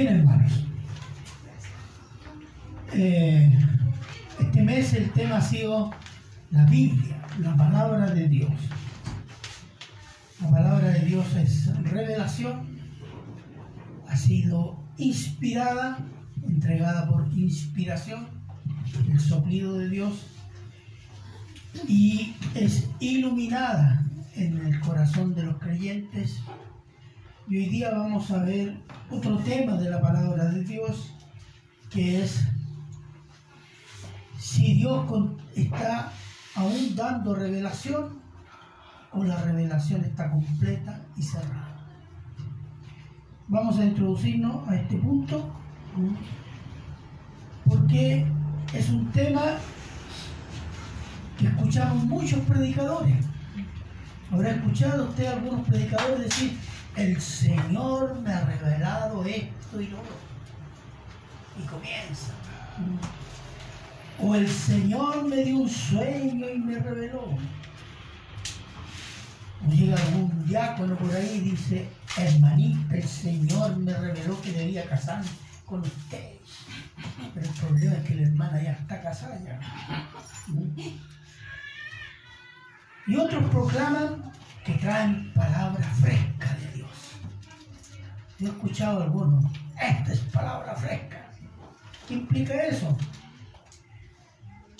Bien, hermanos. Eh, este mes el tema ha sido la Biblia, la palabra de Dios. La palabra de Dios es revelación, ha sido inspirada, entregada por inspiración, el soplido de Dios, y es iluminada en el corazón de los creyentes. Y hoy día vamos a ver otro tema de la palabra de Dios, que es si Dios está aún dando revelación o la revelación está completa y cerrada. Vamos a introducirnos a este punto porque es un tema que escuchamos muchos predicadores. Habrá escuchado usted algunos predicadores decir, el Señor me ha revelado esto y lo otro. Y comienza. O el Señor me dio un sueño y me reveló. Llega algún diácono por ahí y dice, hermanita, el Señor me reveló que debía casarme con usted. Pero el problema es que la hermana ya está casada ya. Y otros proclaman que traen palabras frescas. He escuchado a algunos, esta es palabra fresca. ¿Qué implica eso?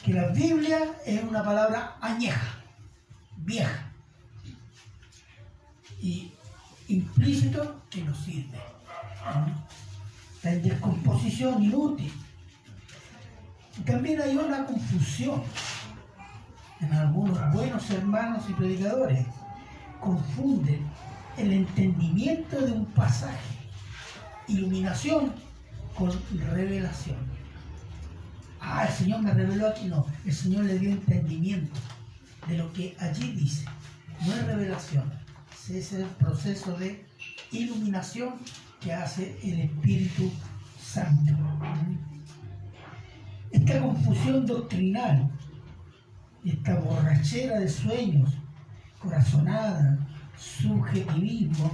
Que la Biblia es una palabra añeja, vieja. Y implícito que no sirve. Está en descomposición inútil. Y también hay una confusión en algunos buenos hermanos y predicadores. Confunden el entendimiento de un pasaje, iluminación, con revelación. Ah, el Señor me reveló aquí. No, el Señor le dio entendimiento de lo que allí dice. No es revelación, es el proceso de iluminación que hace el Espíritu Santo. Esta confusión doctrinal, esta borrachera de sueños, corazonada, subjetivismo,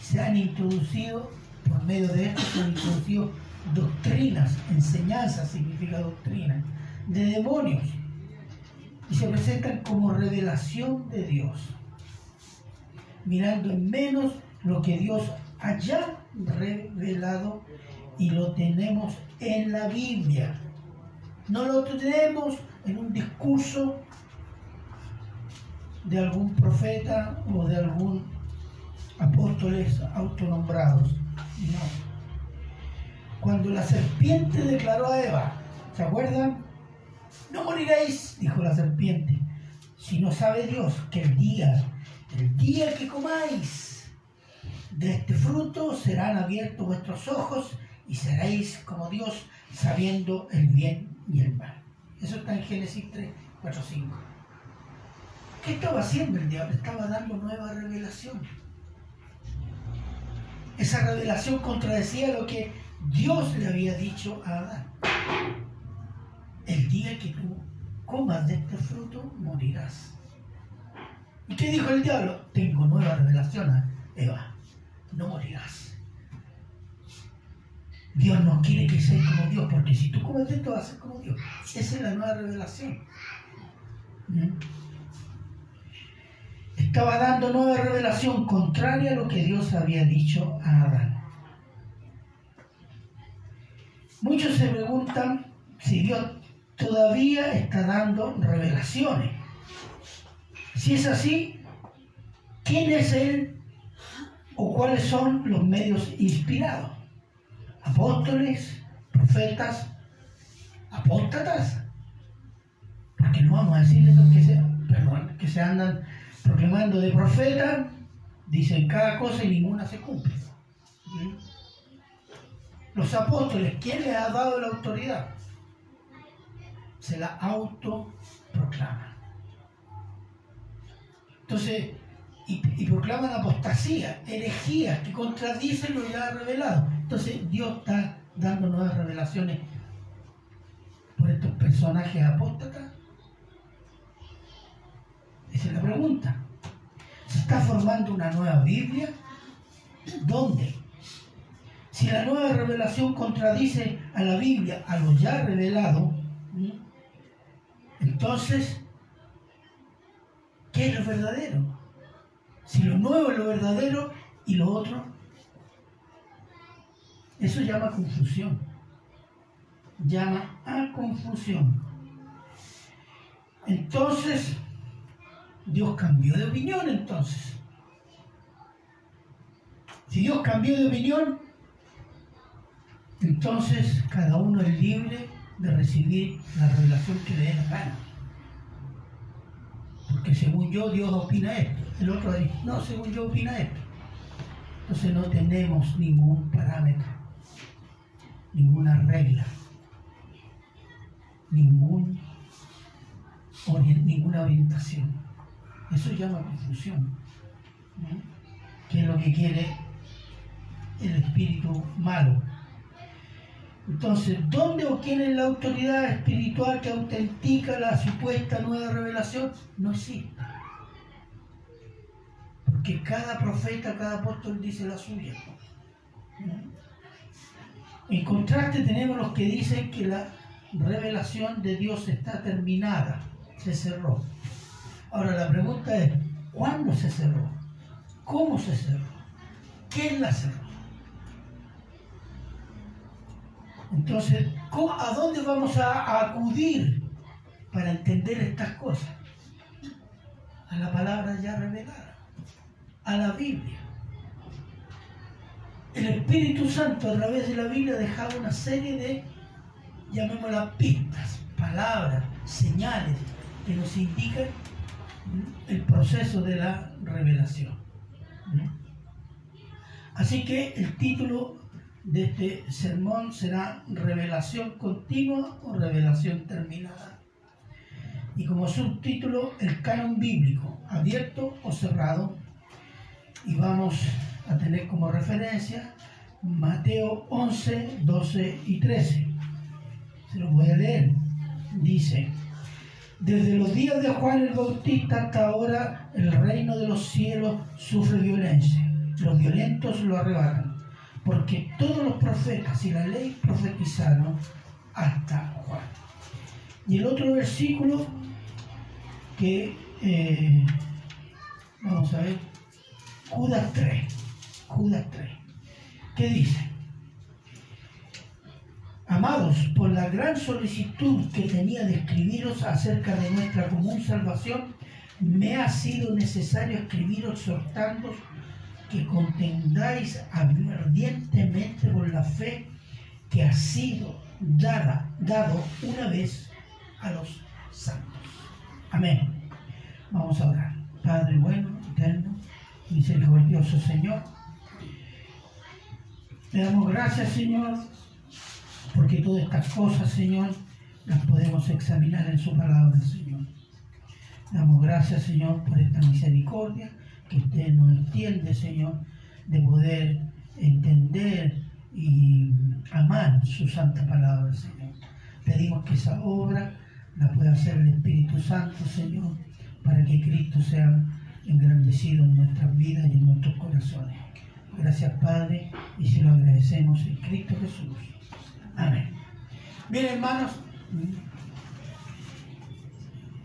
se han introducido, por medio de esto se han introducido doctrinas, enseñanzas significa doctrina, de demonios, y se presentan como revelación de Dios, mirando en menos lo que Dios haya revelado y lo tenemos en la Biblia. No lo tenemos en un discurso de algún profeta o de algún apóstoles autonombrados. No. Cuando la serpiente declaró a Eva, ¿se acuerdan? No moriréis, dijo la serpiente, si no sabe Dios que el día, el día que comáis de este fruto serán abiertos vuestros ojos y seréis como Dios sabiendo el bien y el mal. Eso está en Génesis 3, 4, 5. ¿Qué estaba haciendo el diablo? Estaba dando nueva revelación. Esa revelación contradecía lo que Dios le había dicho a Adán. El día que tú comas de este fruto, morirás. ¿Y qué dijo el diablo? Tengo nueva revelación a Eva. No morirás. Dios no quiere que seas como Dios, porque si tú comes de esto vas a ser como Dios. Esa es la nueva revelación. ¿Mm? Estaba dando nueva revelación contraria a lo que Dios había dicho a Adán. Muchos se preguntan si Dios todavía está dando revelaciones. Si es así, ¿quién es Él o cuáles son los medios inspirados? ¿Apóstoles? ¿Profetas? ¿Apóstatas? Porque no vamos a decirles que se, perdón, que se andan proclamando de profeta, dicen cada cosa y ninguna se cumple. Los apóstoles, ¿quién les ha dado la autoridad? Se la autoproclaman. Entonces, y, y, proclaman apostasía, herejías que contradicen lo ya revelado. Entonces, Dios está dando nuevas revelaciones por estos personajes apóstatas. Esa es la pregunta. pregunta, ¿se está formando una nueva Biblia? ¿Dónde? Si la nueva revelación contradice a la Biblia, a lo ya revelado, entonces, ¿qué es lo verdadero? Si lo nuevo es lo verdadero y lo otro, eso llama confusión. Llama a confusión. Entonces, Dios cambió de opinión entonces. Si Dios cambió de opinión, entonces cada uno es libre de recibir la revelación que le dé la gana. Porque según yo, Dios opina esto. El otro dice, no, según yo opina esto. Entonces no tenemos ningún parámetro, ninguna regla, ningún, ninguna orientación. Eso llama confusión. Que es lo que quiere el espíritu malo. Entonces, ¿dónde o quién es la autoridad espiritual que autentica la supuesta nueva revelación? No existe. Porque cada profeta, cada apóstol dice la suya. En contraste tenemos los que dicen que la revelación de Dios está terminada, se cerró. Ahora la pregunta es, ¿cuándo se cerró? ¿Cómo se cerró? ¿Quién la cerró? Entonces, ¿a dónde vamos a acudir para entender estas cosas? A la palabra ya revelada, a la Biblia. El Espíritu Santo a través de la Biblia ha dejado una serie de, llamémoslas pistas, palabras, señales que nos indican el proceso de la revelación. Así que el título de este sermón será revelación continua o revelación terminada. Y como subtítulo, el canon bíblico, abierto o cerrado. Y vamos a tener como referencia Mateo 11, 12 y 13. Se los voy a leer. Dice, desde los días de Juan el Bautista hasta ahora el reino de los cielos sufre violencia. Los violentos lo arrebatan porque todos los profetas y la ley profetizaron hasta Juan. Y el otro versículo que, eh, vamos a ver, Judas 3, Judas 3, ¿qué dice? Amados, por la gran solicitud que tenía de escribiros acerca de nuestra común salvación, me ha sido necesario escribiros exhortando que contendáis ardientemente por la fe que ha sido dada, dado una vez a los santos. Amén. Vamos a orar. Padre bueno, eterno, misericordioso Señor. Le damos gracias, Señor, porque todas estas cosas, Señor, las podemos examinar en su palabra, Señor. Damos gracias, Señor, por esta misericordia que usted nos entiende, Señor, de poder entender y amar su santa palabra, Señor. Pedimos que esa obra la pueda hacer el Espíritu Santo, Señor, para que Cristo sea engrandecido en nuestras vidas y en nuestros corazones. Gracias, Padre, y se lo agradecemos en Cristo Jesús. Amén. Bien, hermanos,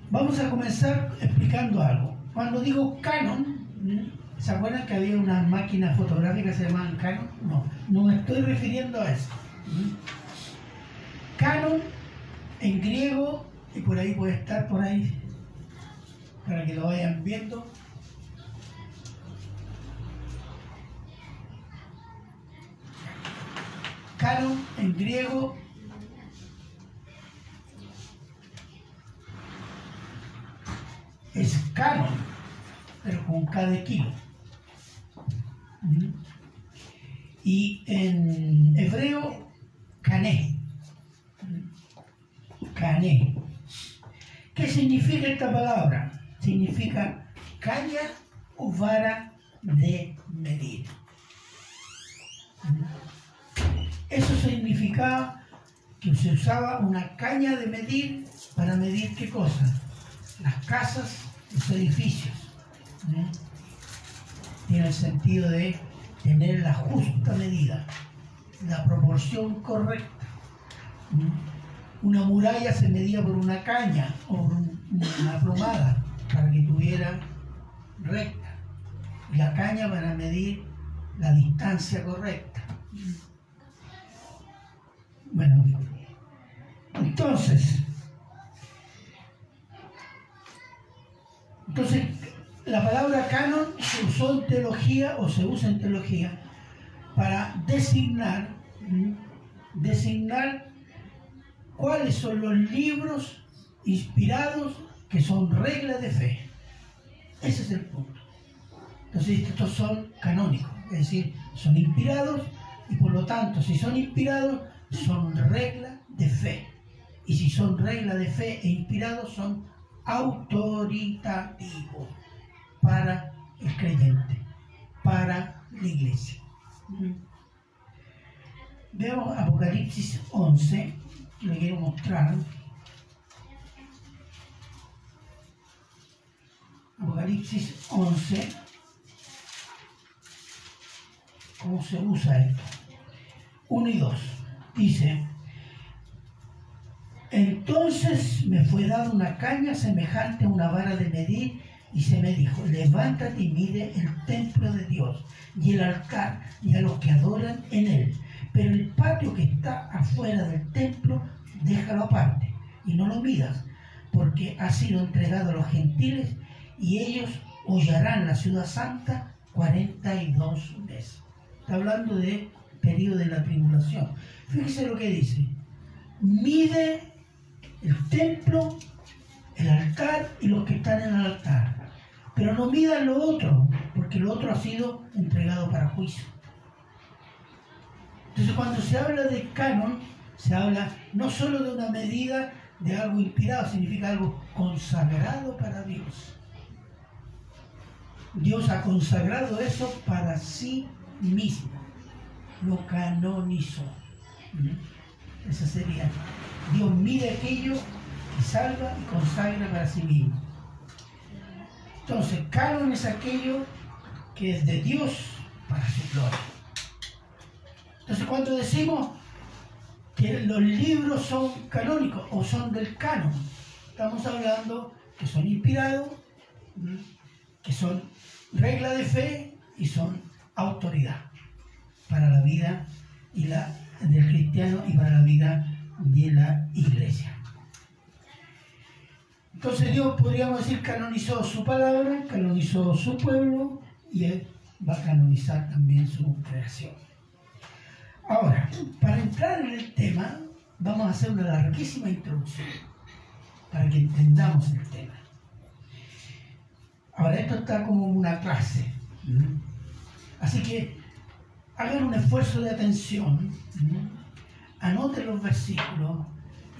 vamos a comenzar explicando algo. Cuando digo canon, ¿Se acuerdan que había una máquina fotográfica que se llamaban Canon? No, no me estoy refiriendo a eso. Canon en griego, y por ahí puede estar por ahí, para que lo vayan viendo. Canon en griego es canon pero con cada kilo. Y en hebreo, cané. Cané. ¿Qué significa esta palabra? Significa caña o vara de medir. Eso significaba que se usaba una caña de medir para medir qué cosa? Las casas, los edificios. Tiene el sentido de tener la justa medida, la proporción correcta. Una muralla se medía por una caña o una plomada para que tuviera recta. La caña para medir la distancia correcta. Bueno, entonces, entonces la palabra canon se usó en teología o se usa en teología para designar, designar cuáles son los libros inspirados que son reglas de fe. Ese es el punto. Entonces estos son canónicos, es decir, son inspirados y por lo tanto, si son inspirados, son reglas de fe. Y si son reglas de fe e inspirados, son autoritativos para el creyente, para la iglesia. Veamos Apocalipsis 11, le quiero mostrar. Apocalipsis 11, cómo se usa esto. 1 y 2. Dice, entonces me fue dada una caña semejante a una vara de medir y se me dijo, levántate y mide el templo de Dios y el altar y a los que adoran en él. Pero el patio que está afuera del templo, déjalo aparte y no lo midas, porque ha sido entregado a los gentiles y ellos hollarán la ciudad santa 42 veces. Está hablando de periodo de la tribulación. Fíjese lo que dice. Mide el templo, el altar y los que están en el altar. Pero no midan lo otro, porque lo otro ha sido entregado para juicio. Entonces cuando se habla de canon, se habla no solo de una medida de algo inspirado, significa algo consagrado para Dios. Dios ha consagrado eso para sí mismo. Lo canonizó. ¿Mm? Eso sería. Dios mide aquello y salva y consagra para sí mismo. Entonces, canon es aquello que es de Dios para su gloria. Entonces, cuando decimos que los libros son canónicos o son del canon, estamos hablando que son inspirados, que son regla de fe y son autoridad para la vida y la, del cristiano y para la vida de la iglesia. Entonces Dios, podríamos decir, canonizó su palabra, canonizó su pueblo y Él va a canonizar también su creación. Ahora, para entrar en el tema, vamos a hacer una larguísima introducción para que entendamos el tema. Ahora, esto está como una clase. Así que hagan un esfuerzo de atención, anoten los versículos,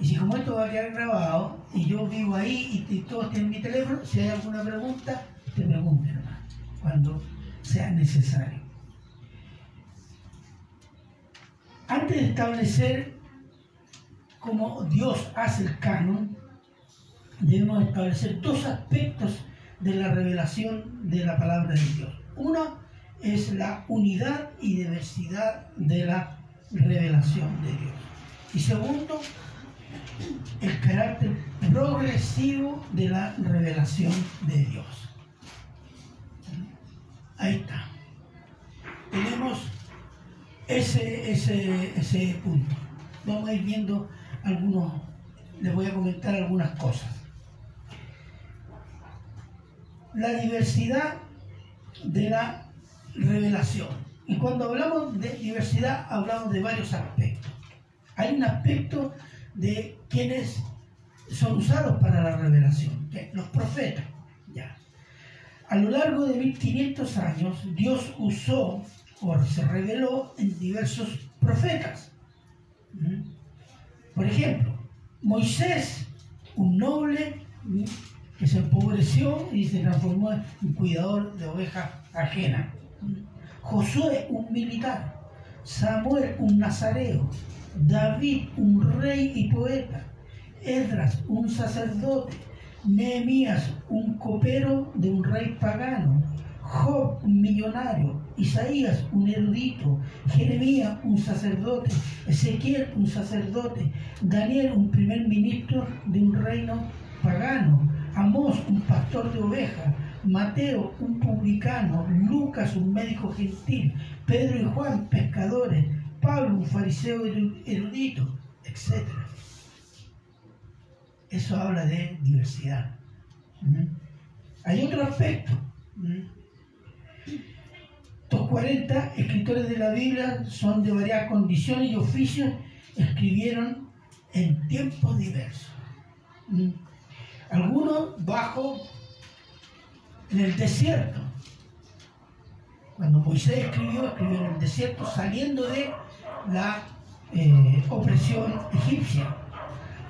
y si como esto va a quedar grabado, y yo vivo ahí y, todos tienen mi teléfono, si hay alguna pregunta, te pregunten cuando sea necesario. Antes de establecer cómo Dios hace el canon, debemos establecer dos aspectos de la revelación de la palabra de Dios. Uno es la unidad y diversidad de la revelación de Dios. Y segundo, el carácter progresivo de la revelación de Dios. Ahí está. Tenemos ese, ese, ese punto. Vamos a ir viendo algunos, les voy a comentar algunas cosas. La diversidad de la revelación. Y cuando hablamos de diversidad, hablamos de varios aspectos. Hay un aspecto de quienes son usados para la revelación, los profetas. Ya. A lo largo de 1500 años, Dios usó o se reveló en diversos profetas. ¿Mm? Por ejemplo, Moisés, un noble que se empobreció y se transformó en cuidador de ovejas ajenas. Josué, un militar. Samuel, un nazareo. David, un rey y poeta, Edras, un sacerdote, Nehemías, un copero de un rey pagano, Job, un millonario, Isaías, un erudito, Jeremías, un sacerdote, Ezequiel, un sacerdote, Daniel, un primer ministro de un reino pagano, Amós, un pastor de ovejas, Mateo, un publicano, Lucas, un médico gentil, Pedro y Juan, pescadores, Pablo, un fariseo erudito, etc. Eso habla de diversidad. Hay otro aspecto. ¿Mm? Estos 40 escritores de la Biblia son de varias condiciones y oficios, escribieron en tiempos diversos. Algunos bajo en el desierto. Cuando Moisés escribió, escribió en el desierto saliendo de la eh, opresión egipcia.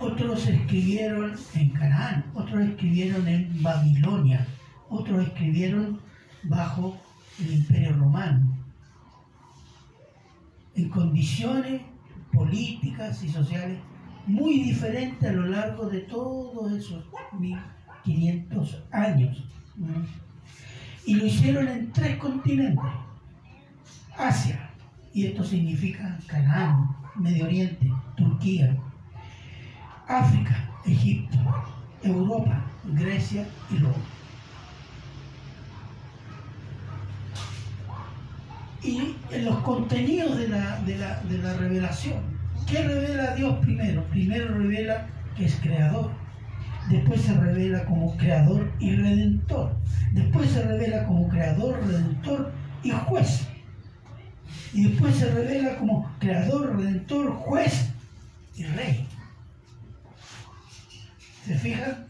Otros escribieron en Canaán, otros escribieron en Babilonia, otros escribieron bajo el imperio romano, en condiciones políticas y sociales muy diferentes a lo largo de todos esos 1500 años. Y lo hicieron en tres continentes. Asia, y esto significa Canaán, Medio Oriente, Turquía, África, Egipto, Europa, Grecia y Roma. Y en los contenidos de la, de la, de la revelación, ¿qué revela Dios primero? Primero revela que es creador después se revela como creador y redentor, después se revela como creador, redentor y juez, y después se revela como creador, redentor, juez y rey. ¿Se fijan?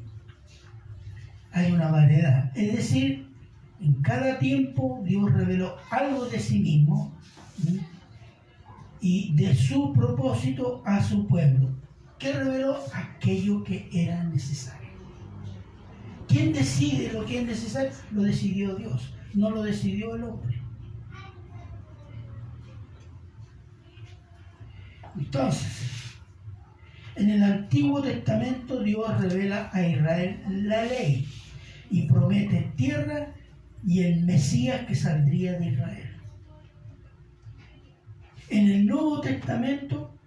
Hay una variedad. Es decir, en cada tiempo Dios reveló algo de sí mismo y de su propósito a su pueblo. ¿Qué reveló? Aquello que era necesario. ¿Quién decide lo que es necesario? Lo decidió Dios, no lo decidió el hombre. Entonces, en el Antiguo Testamento Dios revela a Israel la ley y promete tierra y el Mesías que saldría de Israel. En el Nuevo Testamento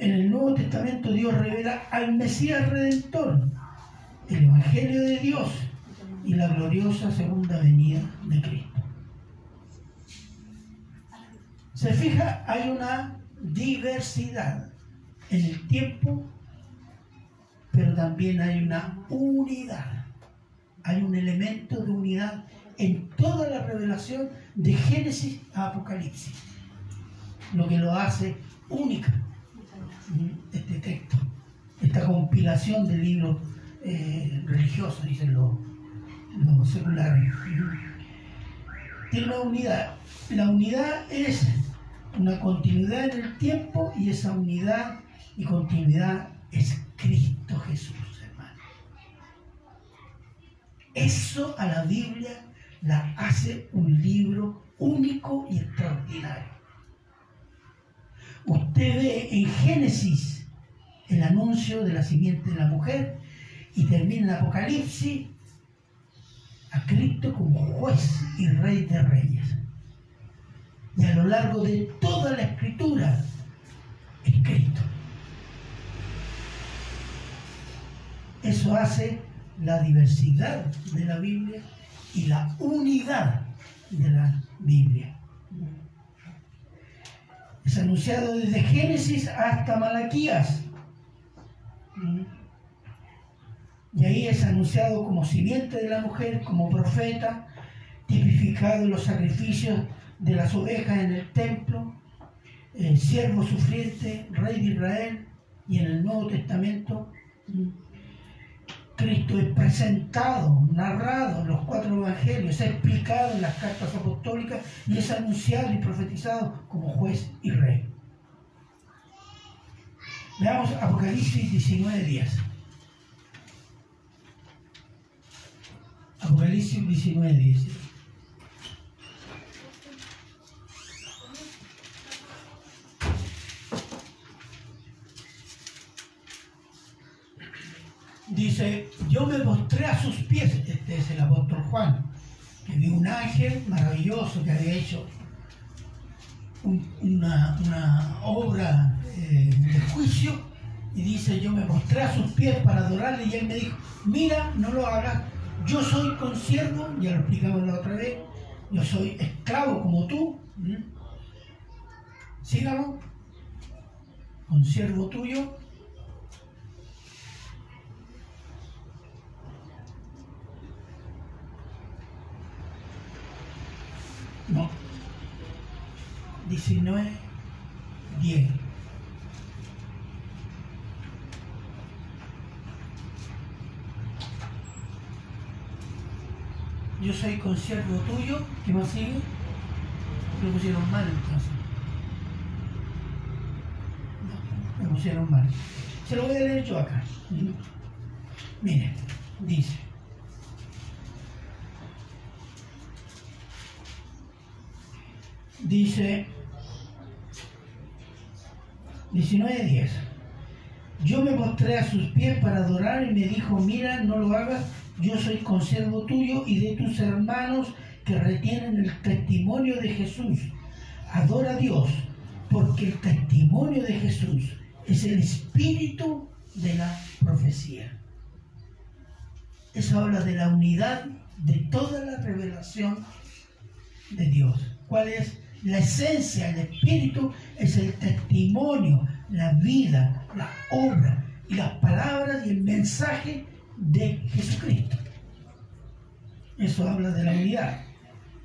en el Nuevo Testamento Dios revela al Mesías Redentor, el Evangelio de Dios y la gloriosa segunda venida de Cristo. Se fija, hay una diversidad en el tiempo, pero también hay una unidad. Hay un elemento de unidad en toda la revelación de Génesis a Apocalipsis, lo que lo hace única este texto, esta compilación de libros eh, religiosos, dicen los, seculares. Tiene una unidad. La unidad es una continuidad en el tiempo y esa unidad y continuidad es Cristo Jesús, hermano. Eso a la Biblia la hace un libro único y extraordinario. Usted ve en Génesis el anuncio de la simiente de la mujer y termina en Apocalipsis a Cristo como juez y rey de reyes. Y a lo largo de toda la escritura es Cristo. Eso hace la diversidad de la Biblia y la unidad de la Biblia. Es anunciado desde Génesis hasta Malaquías. Y ahí es anunciado como simiente de la mujer, como profeta, tipificado en los sacrificios de las ovejas en el templo, eh, siervo sufriente, rey de Israel, y en el Nuevo Testamento Cristo es presentado, narrado en los cuatro evangelios, es explicado en las cartas apostólicas y es anunciado y profetizado como juez y rey. Veamos Apocalipsis 19 días. Apocalipsis 19 días. Dice me mostré a sus pies, este es el apóstol Juan, que vio un ángel maravilloso que había hecho una, obra eh, de juicio y dice, yo me mostré a sus pies para adorarle y él me dijo, mira, no lo hagas, yo soy consiervo, ya lo explicamos la otra vez, yo soy esclavo como tú, sígalo, consiervo tuyo, No. 19, 10. Yo soy consiervo tuyo, ¿qué más sigue? Me pusieron mal entonces. No, me pusieron mal. Se lo voy a leer yo acá. Mire, dice. Dice 19.10. Yo me mostré a sus pies para adorar y me dijo, mira, no lo hagas, yo soy conservo tuyo y de tus hermanos que retienen el testimonio de Jesús. Adora a Dios, porque el testimonio de Jesús es el espíritu de la profecía. Eso habla de la unidad de toda la revelación de Dios. ¿Cuál es? La esencia, el espíritu es el testimonio, la vida, la obra y las palabras y el mensaje de Jesucristo. Eso habla de la unidad.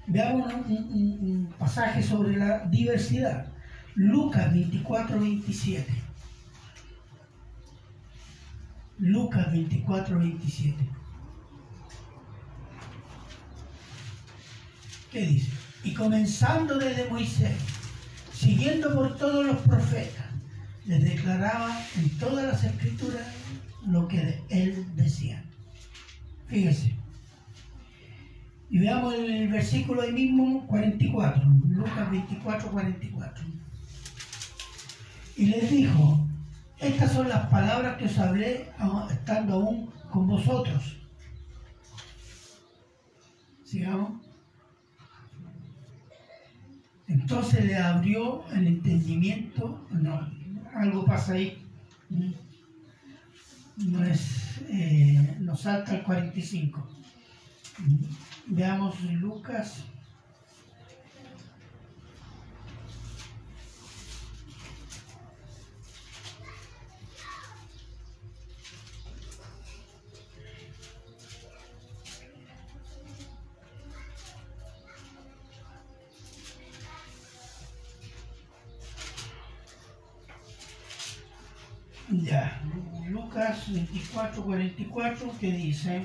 Veamos un, pasaje sobre la diversidad. Lucas 24, 27. Lucas 24, 27. ¿Qué dice? Y comenzando desde Moisés, siguiendo por todos los profetas, les declaraba en todas las escrituras lo que él decía. Fíjese. Y veamos el versículo ahí mismo 44, Lucas 24, 44. Y les dijo, estas son las palabras que os hablé estando aún con vosotros. Sigamos. Entonces le abrió el entendimiento, no, algo pasa ahí. No es, eh, nos salta el 45. Veamos Lucas Ya, Lucas 24, 44, que dice,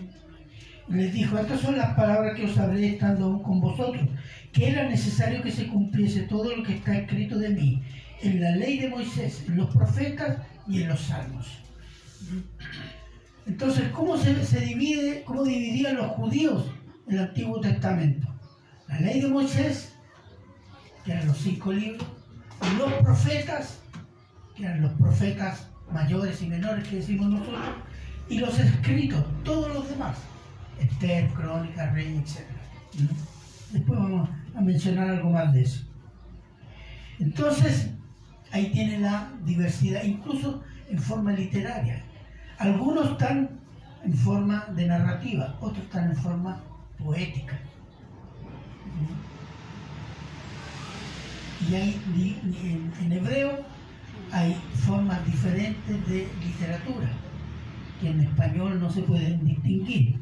les dijo, estas son las palabras que os hablé estando aún con vosotros, que era necesario que se cumpliese todo lo que está escrito de mí, en la ley de Moisés, en los profetas y en los salmos. Entonces, ¿cómo se, divide, cómo dividían los judíos el Antiguo Testamento? La ley de Moisés, que eran los cinco libros, los profetas, que eran los profetas mayores y menores que decimos nosotros, y los escritos, todos los demás, Esther, Crónica, Rey, etc. Después vamos a mencionar algo más de eso. Entonces, ahí tiene la diversidad, incluso en forma literaria. Algunos están en forma de narrativa, otros están en forma poética. Y hay en hebreo hay formas diferentes de literatura que en español no se pueden distinguir.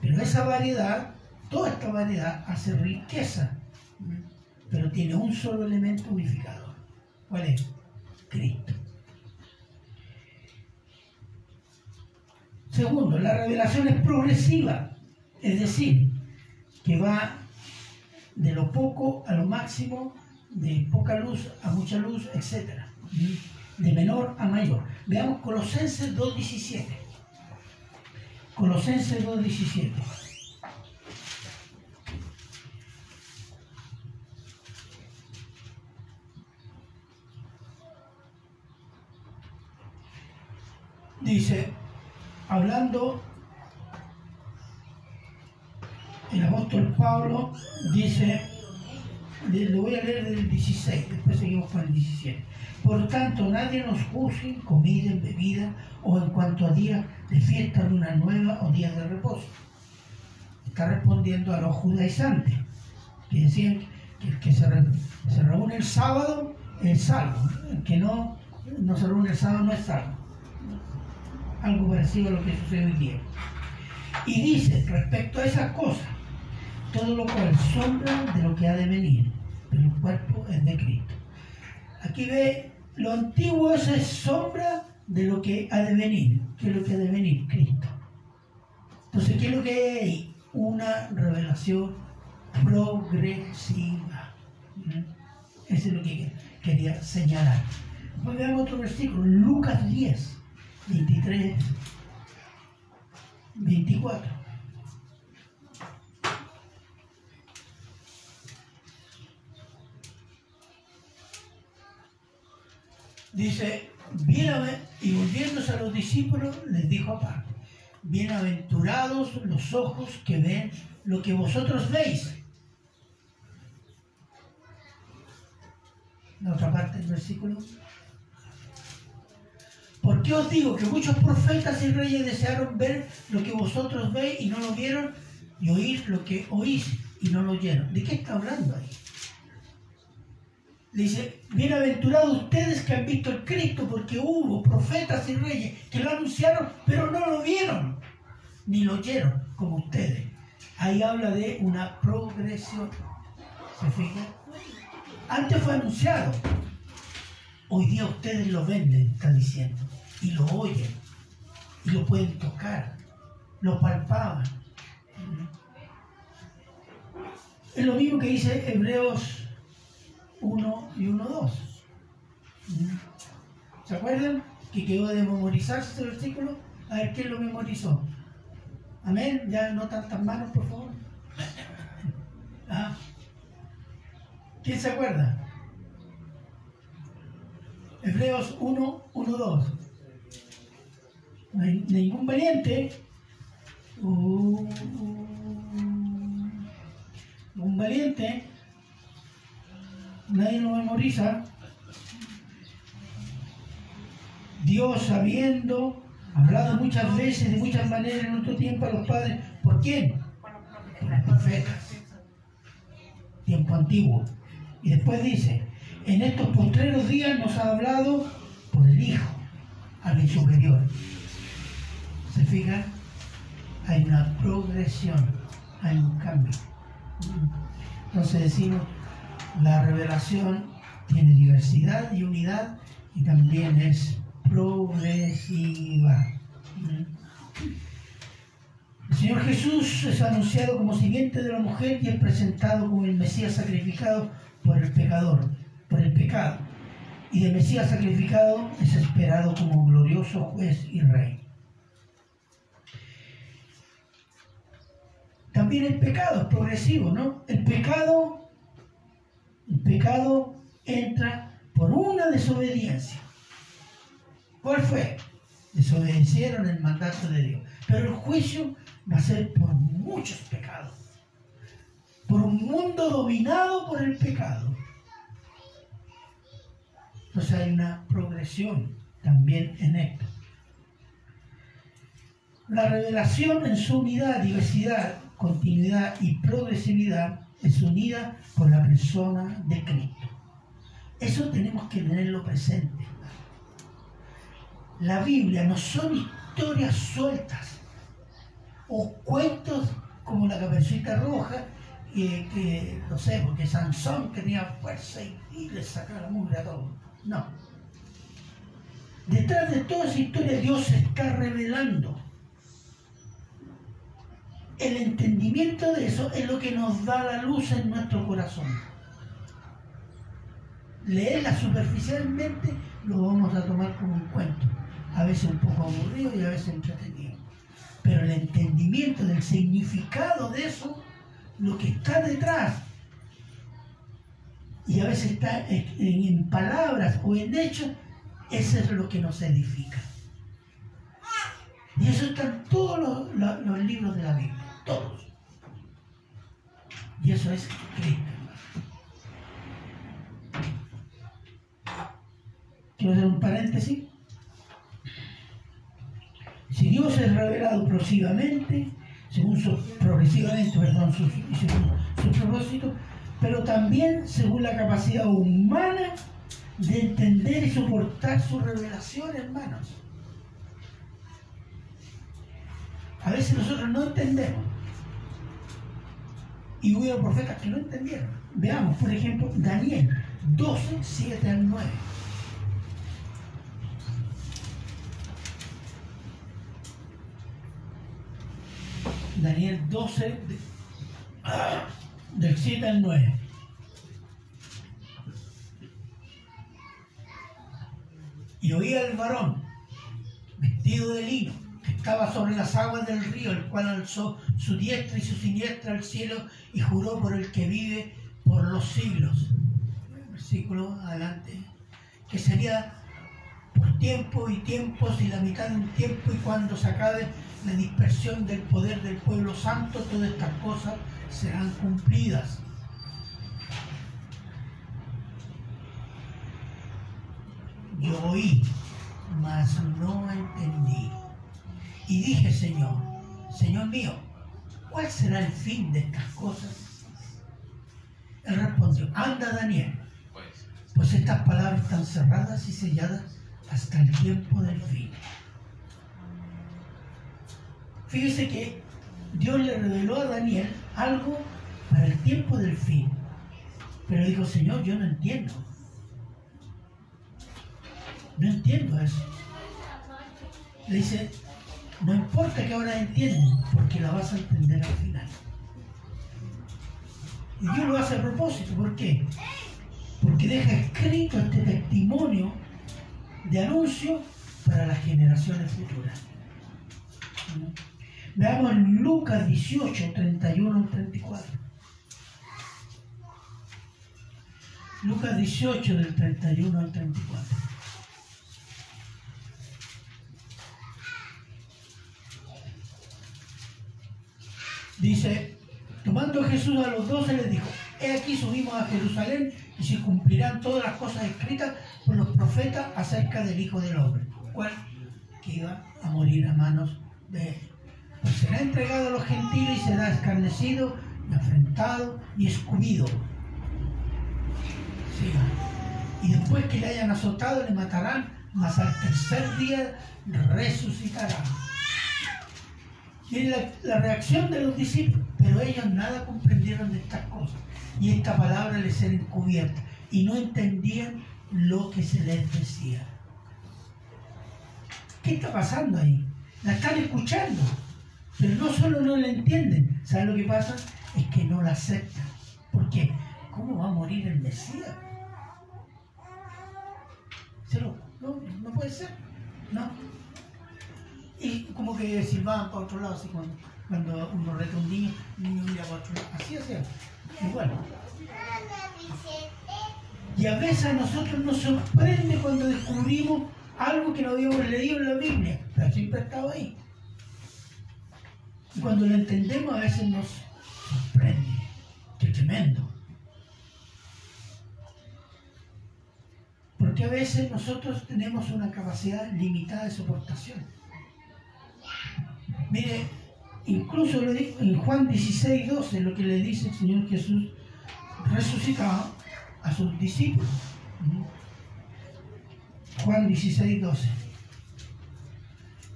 Pero esa variedad, toda esta variedad hace riqueza, pero tiene un solo elemento unificador. ¿Cuál es? Cristo. Segundo, la revelación es progresiva, es decir, que va de lo poco a lo máximo, de poca luz a mucha luz, etc de menor a mayor. Veamos Colosenses 2.17. Colosenses 2.17. Dice, hablando el apóstol Pablo dice, lo voy a leer del 16, después seguimos con el 17. Por tanto, nadie nos juzgue en comida, en bebida o en cuanto a días de fiesta, luna nueva o días de reposo. Está respondiendo a los judaizantes, que decían que el que se, reúne el sábado es salvo, el que no, no se reúne el sábado no es salvo. Algo parecido a lo que sucede hoy día. Y dice, respecto a esas cosas, todo lo cual sombra de lo que ha de venir, pero el cuerpo es de Cristo. Aquí ve, lo antiguo es sombra de lo que ha de venir. ¿Qué es lo que ha de venir? Cristo. Entonces, ¿qué es lo que hay? Una revelación progresiva. ¿Mm? Eso es lo que quería señalar. Pues veamos otro versículo, Lucas 10, 23, 24. Dice, y volviéndose a los discípulos, les dijo aparte, bienaventurados los ojos que ven lo que vosotros veis. La otra parte del versículo. ¿Por qué os digo que muchos profetas y reyes desearon ver lo que vosotros veis y no lo vieron? Y oír lo que oís y no lo oyeron. ¿De qué está hablando ahí? Dice, bienaventurados ustedes que han visto el Cristo, porque hubo profetas y reyes que lo anunciaron, pero no lo vieron, ni lo oyeron, como ustedes. Ahí habla de una progresión. ¿Se fijan? Antes fue anunciado. Hoy día ustedes lo venden, está diciendo, y lo oyen, y lo pueden tocar, lo palpaban. Es lo mismo que dice Hebreos 1 y 1, 2. ¿Se acuerdan que quedó de memorizarse este versículo? A ver quién lo memorizó. Amén. Ya no tantas manos, por favor. Ah. ¿Quién se acuerda? Hebreos 1, 1, 2. No hay ningún valiente. Uh, un valiente nadie lo memoriza. Dios habiendo hablado muchas veces, de muchas maneras en nuestro tiempo a los padres, ¿por quién? Por los profetas. Tiempo antiguo. Y después dice, en estos postreros días nos ha hablado por el Hijo, al superior. ¿Se fijan? Hay una progresión, hay un cambio. Entonces decimos, la revelación tiene diversidad y unidad y también es progresiva. El Señor Jesús es anunciado como siguiente de la mujer y es presentado como el Mesías sacrificado por el pecador, por el pecado. Y de Mesías sacrificado es esperado como glorioso juez y rey. También el pecado es progresivo, ¿no? El pecado el pecado entra por una desobediencia. ¿Cuál fue? Desobedecieron el mandato de Dios. Pero el juicio va a ser por muchos pecados. Por un mundo dominado por el pecado. Entonces hay una progresión también en esto. La revelación en su unidad, diversidad, continuidad y progresividad es unida con la persona de Cristo. Eso tenemos que tenerlo presente. La Biblia no son historias sueltas o cuentos como la cabecita roja, que, no sé, porque Sansón tenía fuerza y, le sacaba la mugre a todo. No. Detrás de toda esa historia Dios se está revelando el entendimiento de eso es lo que nos da la luz en nuestro corazón. Leerla superficialmente lo vamos a tomar como un cuento, a veces un poco aburrido y a veces entretenido. Pero el entendimiento del significado de eso, lo que está detrás, y a veces está en, palabras o en hechos, eso es lo que nos edifica. Y eso está en todos los libros de la Biblia todos. Y eso es Cristo. Quiero hacer un paréntesis. Si Dios es revelado progresivamente, según su, progresivamente, perdón, su, propósito, pero también según la capacidad humana de entender y soportar su revelación, hermanos. A veces nosotros no entendemos. Y hubo profetas que no entendieron. Veamos, por ejemplo, Daniel 12, 7 al 9. Daniel 12, del 7 al 9. Y oía el varón, vestido de lino, estaba sobre las aguas del río, el cual alzó su diestra y su siniestra al cielo y juró por el que vive por los siglos. Versículo adelante. Que sería por tiempo y tiempos y la mitad de un tiempo y cuando se acabe la dispersión del poder del pueblo santo, todas estas cosas serán cumplidas. Yo oí, mas no entendí. Y dije, Señor, Señor mío, ¿cuál será el fin de estas cosas? Él respondió, anda Daniel, pues estas palabras están cerradas y selladas hasta el tiempo del fin. Fíjese que Dios le reveló a Daniel algo para el tiempo del fin. Pero dijo, Señor, yo no entiendo. No entiendo eso. Le dice, no importa que ahora entiendan, porque la vas a entender al final. Y Dios lo hace a propósito, ¿por qué? Porque deja escrito este testimonio de anuncio para las generaciones futuras. Veamos Lucas 18, 31 al 34. Lucas 18 del 31 al 34. Dice, tomando Jesús a los doce les dijo, he aquí subimos a Jerusalén y se cumplirán todas las cosas escritas por los profetas acerca del Hijo del Hombre, cual que iba a morir a manos de él pues será entregado a los gentiles y será escarnecido y afrentado y escubido. Y después que le hayan azotado, le matarán, mas al tercer día resucitará. Miren la, la, reacción de los discípulos, pero ellos nada comprendieron de estas cosas. Y esta palabra les era encubierta. Y no entendían lo que se les decía. ¿Qué está pasando ahí? La están escuchando, pero no solo no la entienden, ¿saben lo que pasa? Es que no la aceptan. ¿Por qué? ¿Cómo va a morir el Mesías? No, no puede ser. No. Y como que silbaban para otro lado, así cuando, cuando uno reta un niño, el niño mira para otro lado. Así hacía. Igual. Y a veces a nosotros nos sorprende cuando descubrimos algo que no habíamos leído en la Biblia, pero siempre ha estado ahí. Y cuando lo entendemos a veces nos sorprende. Qué tremendo. Porque a veces nosotros tenemos una capacidad limitada de soportación. Mire, incluso en Juan 16, 12, lo que le dice el Señor Jesús resucitado a sus discípulos. Juan 16, 12.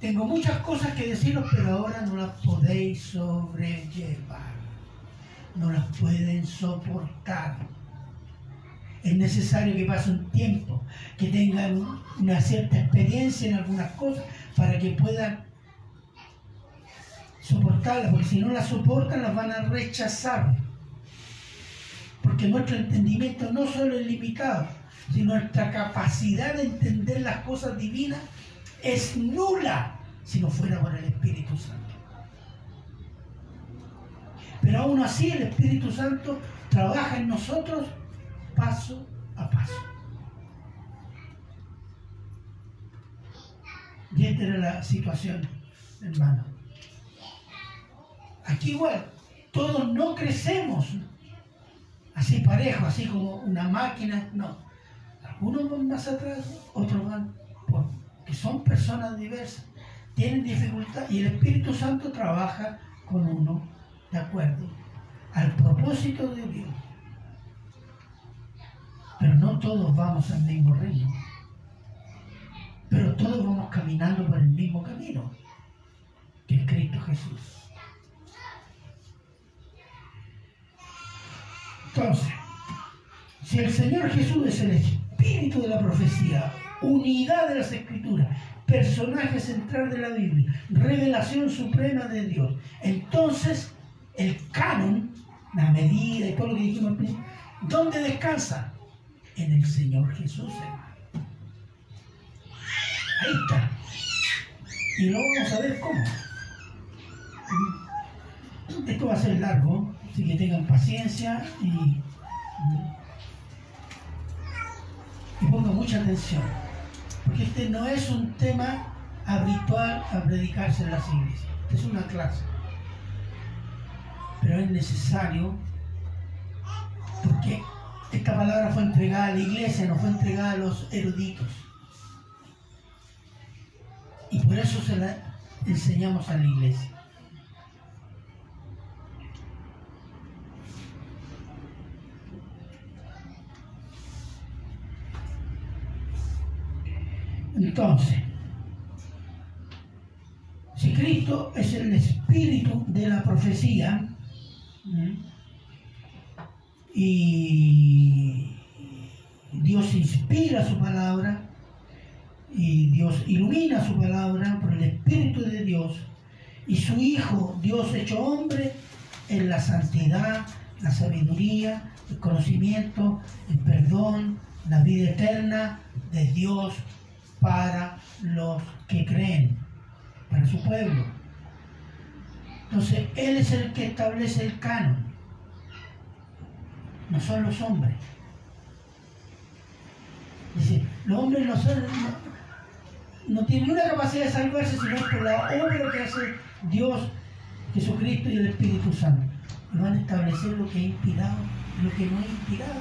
Tengo muchas cosas que deciros, pero ahora no las podéis sobrellevar. No las pueden soportar. Es necesario que pase un tiempo, que tengan una cierta experiencia en algunas cosas para que puedan soportarlas, porque si no las soportan las van a rechazar. Porque nuestro entendimiento no solo es limitado, sino nuestra capacidad de entender las cosas divinas es nula si no fuera por el Espíritu Santo. Pero aún así el Espíritu Santo trabaja en nosotros paso a paso. Y esta era la situación, hermano. Aquí igual, todos no crecemos así parejo, así como una máquina, no. Algunos van más atrás, otros van, porque son personas diversas, tienen dificultad y el Espíritu Santo trabaja con uno de acuerdo al propósito de Dios. Pero no todos vamos al mismo ritmo. Pero todos vamos caminando por el mismo camino, que es Cristo Jesús. Entonces, si el Señor Jesús es el espíritu de la profecía, unidad de las escrituras, personaje central de la Biblia, revelación suprema de Dios, entonces el canon, la medida y todo lo que dijimos al principio, ¿dónde descansa? En el Señor Jesús, Ahí está. Y luego vamos a ver cómo. Esto va a ser largo, así que tengan paciencia y, y pongan mucha atención. Porque este no es un tema habitual a predicarse en las iglesias. es una clase. Pero es necesario porque esta palabra fue entregada a la iglesia, no fue entregada a los eruditos. Y por eso se la enseñamos a la iglesia. Entonces, si Cristo es el espíritu de la profecía y Dios inspira su palabra y Dios ilumina su palabra por el Espíritu de Dios y su Hijo, Dios hecho hombre, en la santidad, la sabiduría, el conocimiento, el perdón, la vida eterna de Dios para los que creen, para su pueblo. Entonces, Él es el que establece el canon, no son los hombres. Dice, los hombres no, no, tienen una capacidad de salvarse sino por la obra que hace Dios, Jesucristo y el Espíritu Santo. Y van a establecer lo que es inspirado, lo que no es inspirado.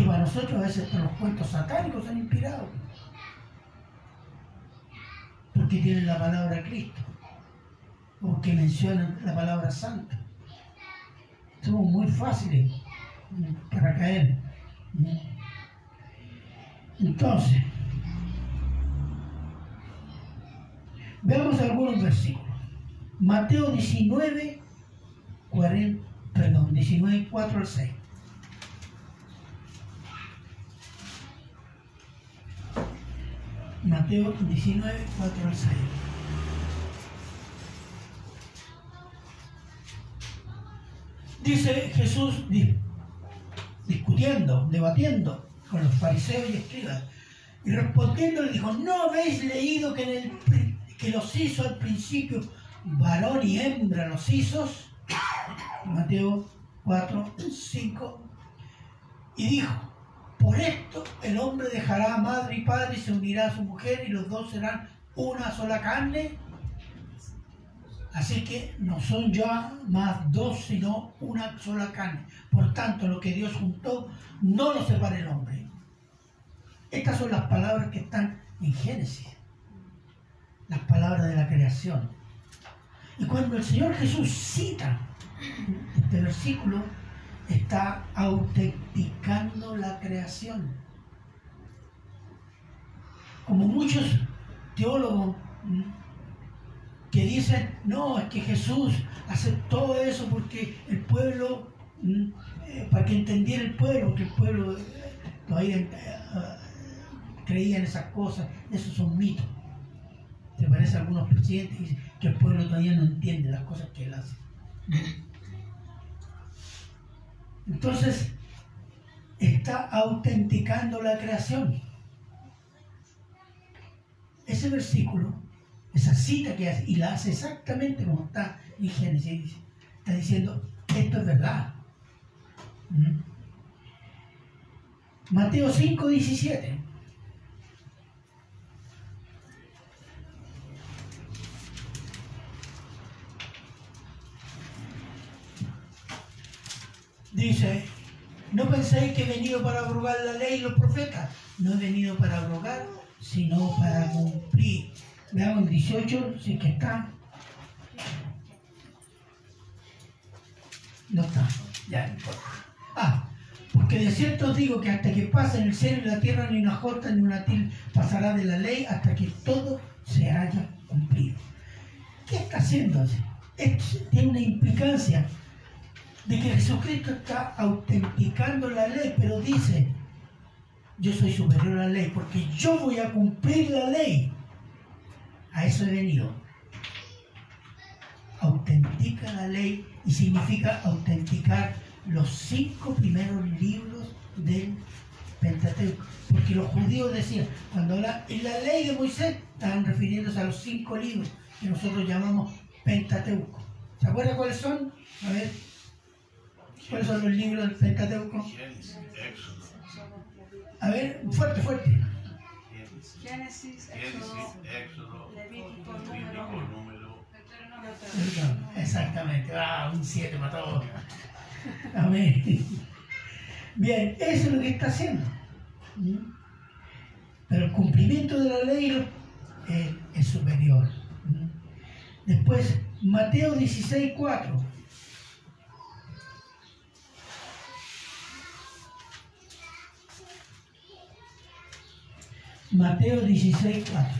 Y para nosotros a veces los cuentos satánicos han inspirado. Porque tienen la palabra Cristo. O que mencionan la palabra santa. Somos muy fáciles para caer. Entonces, veamos algunos versículos. Mateo 19, 40, perdón, 19, 4 al 6. Mateo 19, 4 al 6. Dice Jesús discutiendo, debatiendo con los fariseos y escribas, y respondiendo le dijo, ¿no habéis leído que, los hizo al principio varón y hembra los hizo? Mateo 4, 5. Y dijo, por esto el hombre dejará a madre y padre y se unirá a su mujer y los dos serán una sola carne. Así que no son ya más dos, sino una sola carne. Por tanto, lo que Dios juntó, no lo separa el hombre. Estas son las palabras que están en Génesis. Las palabras de la creación. Y cuando el Señor Jesús cita este versículo, está autenticando la creación. Como muchos teólogos que dicen, no, es que Jesús aceptó eso porque el pueblo, eh, para que entendiera el pueblo, que el pueblo eh, todavía eh, creía en esas cosas, esos son mitos. Se parece a algunos presidentes que el pueblo todavía no entiende las cosas que él hace. Entonces, está autenticando la creación. Ese versículo, esa cita que hace, y la hace exactamente como está en Génesis, está diciendo, esto es verdad. ¿Mm? Mateo 5, 17. Dice, no penséis que he venido para abrogar la ley y los profetas. No he venido para abrogar, sino para cumplir. Veamos el 18, si es que está. No está, ya no importa. Ah, porque de cierto os digo que hasta que pase en el cielo y la tierra ni una jota ni una til pasará de la ley hasta que todo se haya cumplido. ¿Qué está haciendo? Esto tiene una implicancia de que Jesucristo está autenticando la ley, pero dice, yo soy superior a la ley porque yo voy a cumplir la ley. A eso he venido. Autentica la ley y significa autenticar los cinco primeros libros del Pentateuco. Porque los judíos decían, cuando la, en la ley de Moisés estaban refiriéndose a los cinco libros que nosotros llamamos Pentateuco. ¿Se acuerdan cuáles son? A ver, ¿cuáles son los libros del Pentateuco? A ver, fuerte, fuerte. Génesis, Éxodo, Levítico, número, Exactamente, ah, un 7 para todos. Amén. Bien, eso es lo que está haciendo. Pero el cumplimiento de la ley es, superior. Después, Mateo 16, 4. Mateo 16, 4.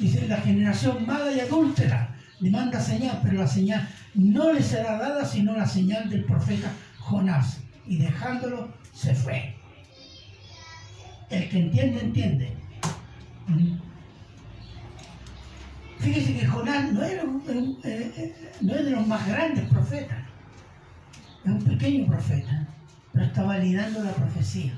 Dice, la generación mala y adúltera demanda señal, pero la señal no le será dada sino la señal del profeta Jonás. Y dejándolo, se fue. El que entiende, entiende. Mm. Fíjese que Jonás no, era eh, eh, no es de los más grandes profetas. Es un pequeño profeta, pero está validando la profecía.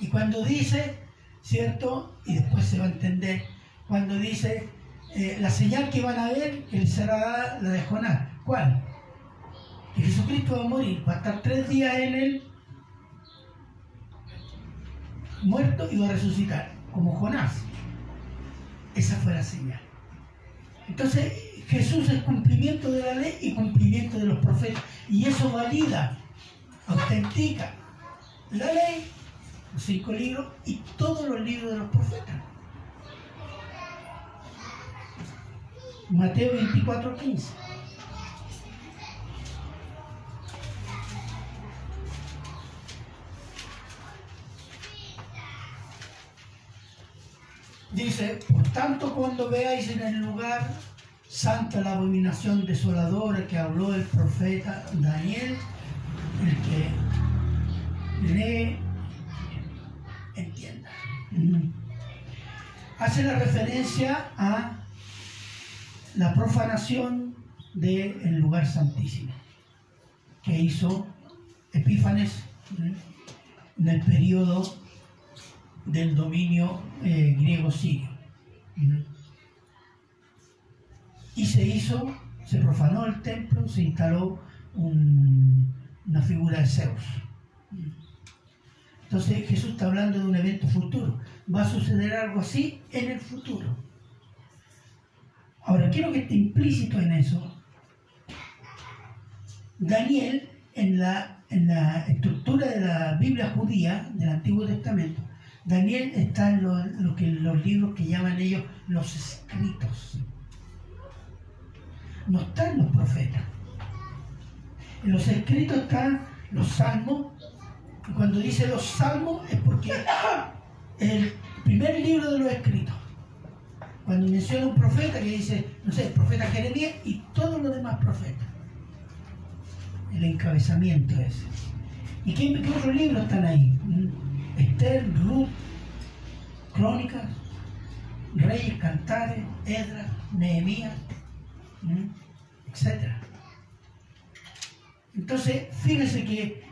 Y cuando dice, ¿cierto? Y después se va a entender, cuando dice, eh, la señal que van a ver, que les será la de Jonás. ¿Cuál? Que Jesucristo va a morir, va a estar tres días en él muerto y va a resucitar, como Jonás. Esa fue la señal. Entonces, Jesús es cumplimiento de la ley y cumplimiento de los profetas. Y eso valida, autentica la ley los cinco libros y todos los libros de los profetas. Mateo 24, 15. Dice, por tanto cuando veáis en el lugar santa la abominación desoladora que habló el profeta Daniel, el que lee. Hace la referencia a la profanación del lugar santísimo que hizo Epífanes en el periodo del dominio eh, griego sirio. Y se hizo, se profanó el templo, se instaló una figura de Zeus. Entonces Jesús está hablando de un evento futuro. Va a suceder algo así en el futuro. Ahora, quiero que esté implícito en eso. Daniel, en la, en la estructura de la Biblia judía, del Antiguo Testamento, Daniel está en los libros que llaman ellos los escritos. No están los profetas. En los escritos están los salmos, cuando dice los salmos es porque es el primer libro de los escritos. Cuando menciona un profeta que dice, no sé, el profeta Jeremías y todos los demás profetas. El encabezamiento ese. ¿Y qué, otros libros están ahí? ¿Mm? Esther, Ruth, Crónicas, Reyes, Cantares, Edra, Nehemías, ¿Mm? etc. Entonces, fíjese que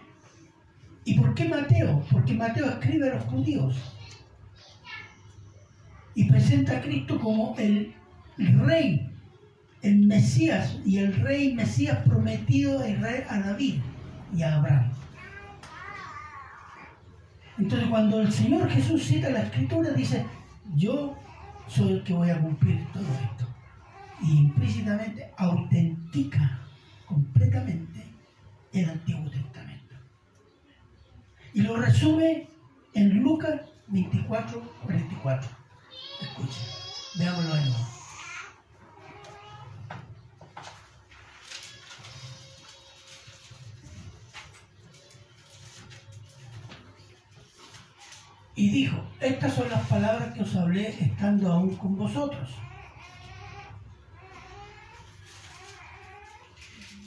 ¿Y por qué Mateo? Porque Mateo escribe a los judíos y presenta a Cristo como el rey, el Mesías y el rey Mesías prometido a Israel a David y a Abraham. Entonces cuando el Señor Jesús cita la escritura dice, yo soy el que voy a cumplir todo esto. Y implícitamente autentica completamente el Antiguo Testamento. Y lo resume en Lucas 24, 44. Escuchen, veámoslo de nuevo. Y dijo, estas son las palabras que os hablé estando aún con vosotros.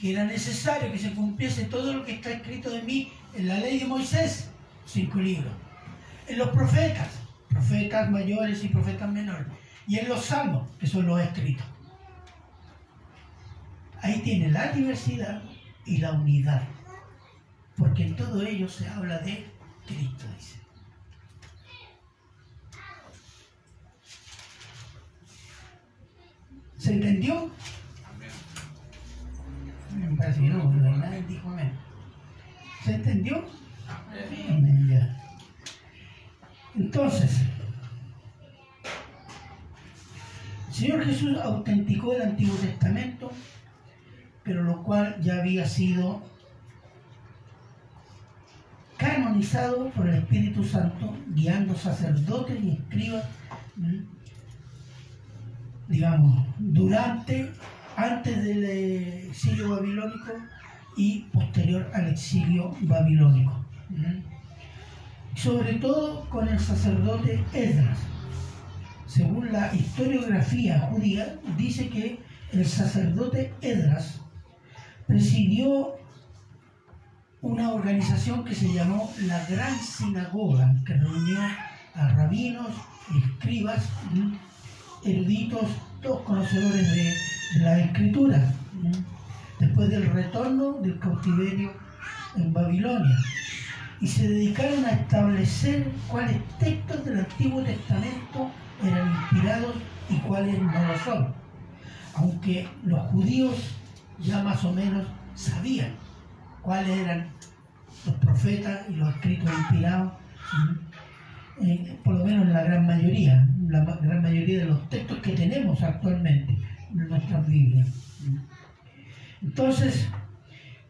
Que era necesario que se cumpliese todo lo que está escrito de mí en la ley de Moisés, cinco libros, en los profetas, profetas mayores y profetas menores, y en los salmos, que son los escritos. Ahí tiene la diversidad y la unidad, porque en todo ello se habla de Cristo, dice. ¿Se entendió? Me parece que no, nadie dijo amén. ¿Se entendió? Amén, ya. Entonces, el Señor Jesús autenticó el Antiguo Testamento, pero lo cual ya había sido canonizado por el Espíritu Santo, guiando sacerdotes y escribas digamos, durante, antes del exilio babilónico y posterior al exilio babilónico. Sobre todo con el sacerdote Esdras. Según la historiografía judía, dice que el sacerdote Esdras presidió una organización que se llamó la Gran Sinagoga, que reunió a rabinos, escribas, eruditos, todos conocedores de, la escritura, después del retorno del cautiverio en Babilonia. Y se dedicaron a establecer cuáles textos del Antiguo Testamento eran inspirados y cuáles no lo son. Aunque los judíos ya más o menos sabían cuáles eran los profetas y los escritos inspirados, por lo menos en la gran mayoría la gran mayoría de los textos que tenemos actualmente en nuestras Biblias. Entonces,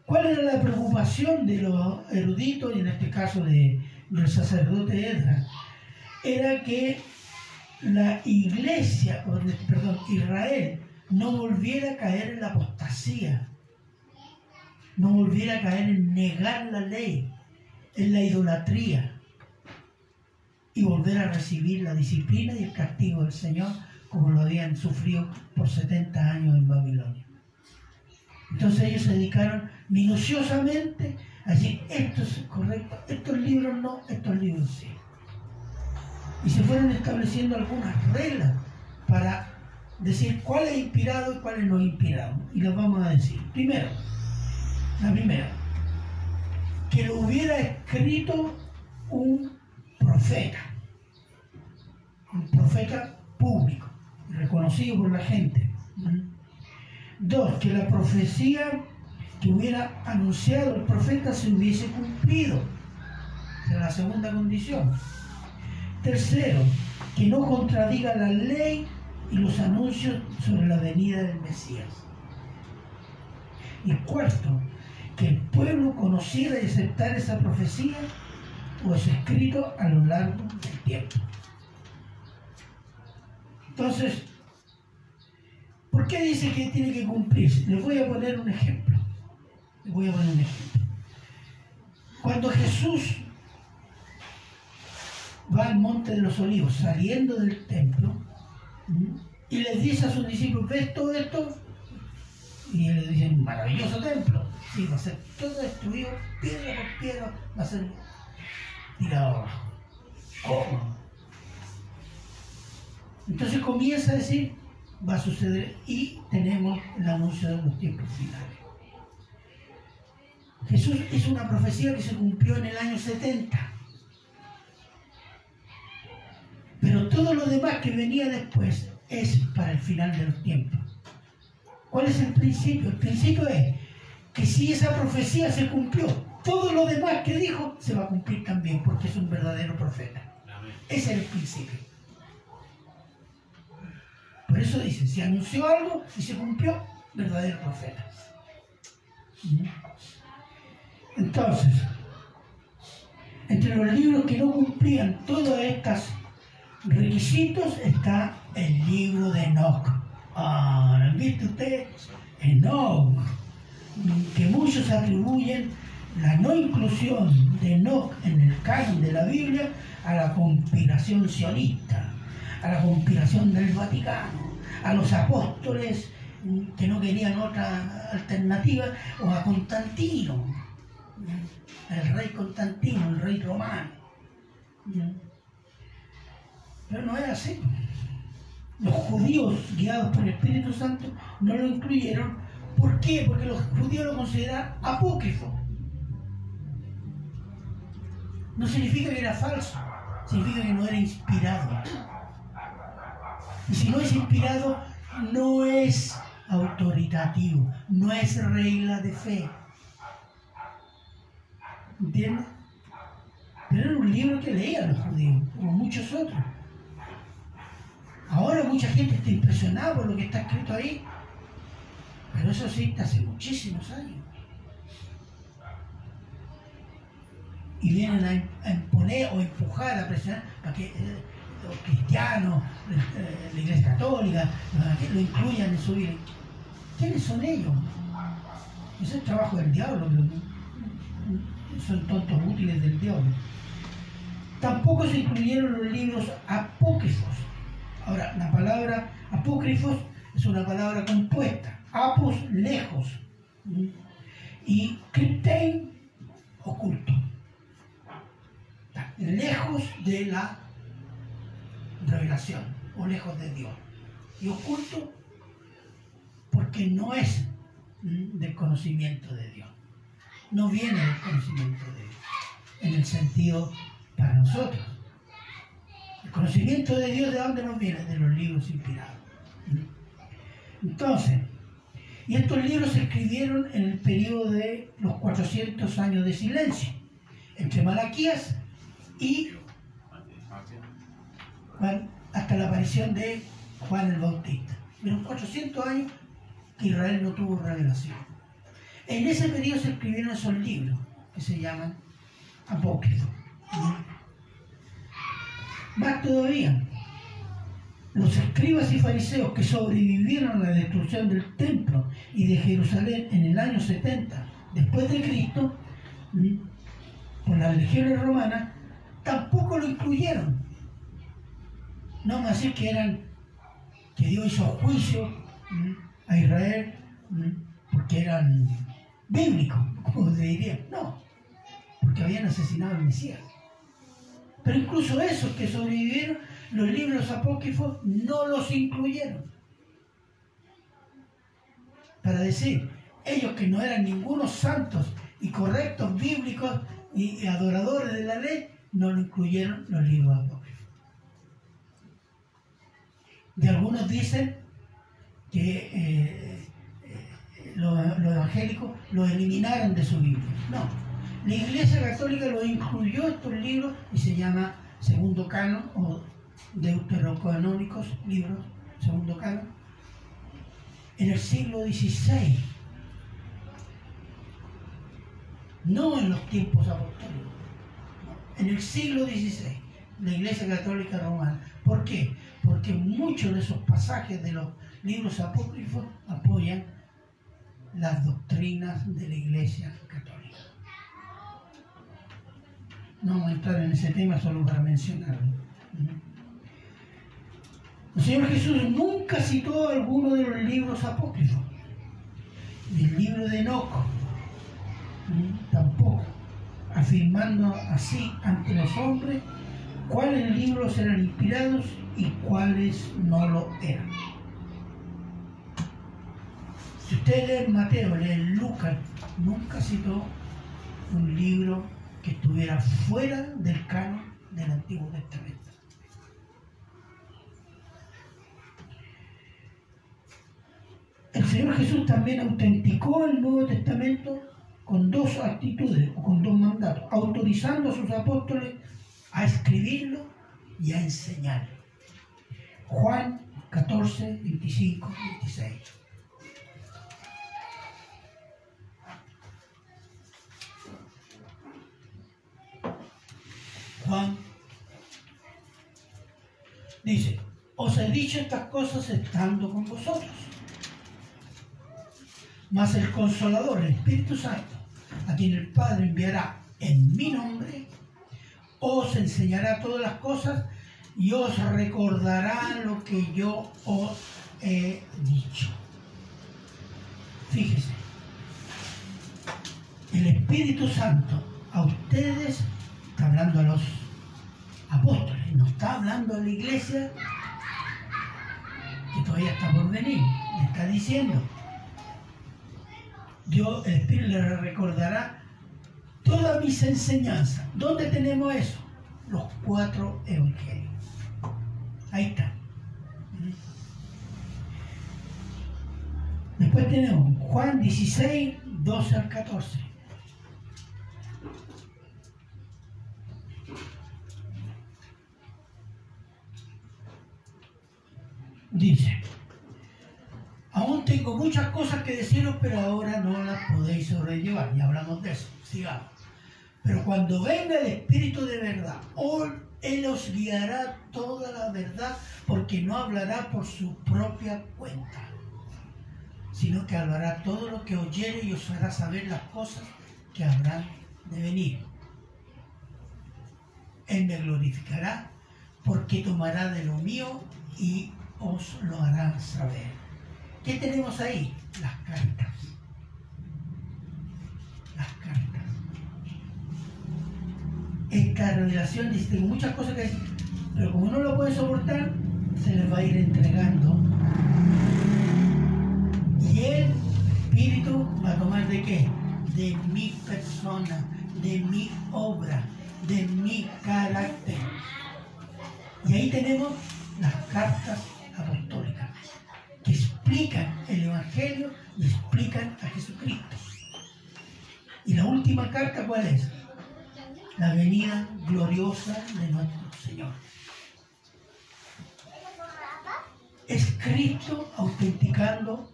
¿cuál era la preocupación de los eruditos, y en este caso de, del sacerdote Edra? Era que la iglesia, perdón, Israel, no volviera a caer en la apostasía, no volviera a caer en negar la ley, en la idolatría y volver a recibir la disciplina y el castigo del Señor como lo habían sufrido por 70 años en Babilonia. Entonces ellos se dedicaron minuciosamente a decir, esto es correcto, estos libros no, estos libros sí. Y se fueron estableciendo algunas reglas para decir cuál es inspirado y cuál es no inspirado. Y las vamos a decir. Primero, la primera, que lo hubiera escrito un profeta, un profeta público, reconocido por la gente. Dos, que la profecía que hubiera anunciado el profeta se hubiese cumplido. Esa es la segunda condición. Tercero, que no contradiga la ley y los anuncios sobre la venida del Mesías. Y cuarto, que el pueblo conociera y aceptara esa profecía pues escrito a lo largo del tiempo. Entonces, ¿por qué dice que tiene que cumplirse? Les voy a poner un ejemplo. Les voy a poner un ejemplo. Cuando Jesús va al monte de los olivos, saliendo del templo, y les dice a sus discípulos, ¿ves todo esto? Y ellos dicen, maravilloso templo. Sí, va a ser todo destruido, piedra por piedra, va a ser tirado ¿Cómo? Entonces comienza a decir, va a suceder y tenemos el anuncio de los tiempos finales. Jesús es una profecía que se cumplió en el año 70. Pero todo lo demás que venía después es para el final de los tiempos. ¿Cuál es el principio? El principio es que si esa profecía se cumplió, todo lo demás que dijo se va a cumplir también, porque es un verdadero profeta. Ese es el principio. Por eso dice, si anunció algo y se cumplió, verdadero profeta. Entonces, entre los libros que no cumplían todos estos requisitos está el libro de Enoch. Ah, ¿han visto ustedes? Enoch, que muchos atribuyen la no inclusión de Enoch en el canon de la Biblia a la conspiración sionista, a la conspiración del Vaticano, a los apóstoles que no querían otra alternativa, o a Constantino, el rey Constantino, el rey romano. Pero no es así. Los judíos, guiados por el Espíritu Santo, no lo incluyeron. ¿Por qué? Porque los judíos lo consideran apócrifo. No significa que era falso, significa que no era inspirado. Y si no es inspirado, no es autoritativo, no es regla de fe. ¿Entiendes? Pero era un libro que leían los judíos, como muchos otros. Ahora mucha gente está impresionada por lo que está escrito ahí, pero eso sí está hace muchísimos años. Y vienen a, imponer o empujar, a presionar para que eh, los cristianos, eh, la iglesia católica, lo incluyan en su vida. ¿Quiénes son ellos? Ese es el trabajo del diablo. Son tontos útiles del diablo. Tampoco se incluyeron los libros apócrifos. Ahora, la palabra apócrifos es una palabra compuesta. Apos, lejos. Y criptein, oculto. Lejos de la revelación o lejos de Dios. Y oculto porque no es del conocimiento de Dios. No viene del conocimiento de Dios, en el sentido para nosotros. El conocimiento de Dios, ¿de dónde nos viene? De los libros inspirados. Entonces, y estos libros se escribieron en el periodo de los 400 años de silencio, entre Malaquías y hasta la aparición de Juan el Bautista. En los 400 años Israel no tuvo revelación. En ese periodo se escribieron esos libros que se llaman apócrifos. Más todavía, los escribas y fariseos que sobrevivieron a la destrucción del templo y de Jerusalén en el año 70 después de Cristo, por las legiones romanas, tampoco lo incluyeron. No más decir que eran, que Dios hizo juicio a Israel porque eran bíblicos, como se diría. No, porque habían asesinado al Mesías. Pero incluso esos que sobrevivieron, los libros apócrifos no los incluyeron. Para decir, ellos que no eran ningunos santos y correctos bíblicos y adoradores de la ley, no lo incluyeron los libros De algunos dicen que eh, eh, los, evangélicos lo eliminaron de su Biblia. No, la Iglesia Católica lo incluyó estos libros y se llama Segundo Canon o Deuterocanónicos, libros, Segundo Canon, en el siglo XVI. No en los tiempos apostólicos, en el siglo XVI, la Iglesia Católica Romana. ¿Por qué? Porque muchos de esos pasajes de los libros apócrifos apoyan las doctrinas de la Iglesia Católica. No vamos a entrar en ese tema solo para mencionarlo. El Señor Jesús nunca citó alguno de los libros apócrifos. El libro de Enoch tampoco, afirmando así ante los hombres cuáles libros eran inspirados y cuáles no lo eran. Si usted lee Mateo, lee Lucas, nunca citó un libro que estuviera fuera del canon del Antiguo Testamento. El Señor Jesús también autenticó el Nuevo Testamento con dos actitudes o con dos mandatos, autorizando a sus apóstoles a escribirlo y a enseñarlo. Juan 14, 25, 26. Juan dice, os he dicho estas cosas estando con vosotros. Mas el consolador, el Espíritu Santo, a quien el Padre enviará en mi nombre, os enseñará todas las cosas y os recordará lo que yo os he dicho. Fíjese, el Espíritu Santo a ustedes está hablando a los apóstoles, no está hablando a la iglesia que todavía está por venir, le está diciendo. Dios, el Espíritu le recordará todas mis enseñanzas. ¿Dónde tenemos eso? Los cuatro evangelios. Ahí está. Después tenemos Juan 16, 12 al 14. Dice, tengo muchas cosas que deciros, pero ahora no las podéis sobrellevar. Ya hablamos de eso, sigamos. Pero cuando venga el Espíritu de verdad, Él os guiará toda la verdad, porque no hablará por su propia cuenta, sino que hablará todo lo que oyere y os hará saber las cosas que habrán de venir. Él me glorificará, porque tomará de lo mío y os lo harán saber. ¿Qué tenemos ahí? Las cartas. Las cartas. Esta revelación dice, muchas cosas que decir, pero como no lo puede soportar, se les va a ir entregando. Y el Espíritu va a tomar de qué? De mi persona, de mi obra, de mi carácter. Y ahí tenemos las cartas apostólicas, que explican el Evangelio y explican a Jesucristo. Y la última carta, ¿cuál es? La venida gloriosa de nuestro Señor. Es Cristo autenticando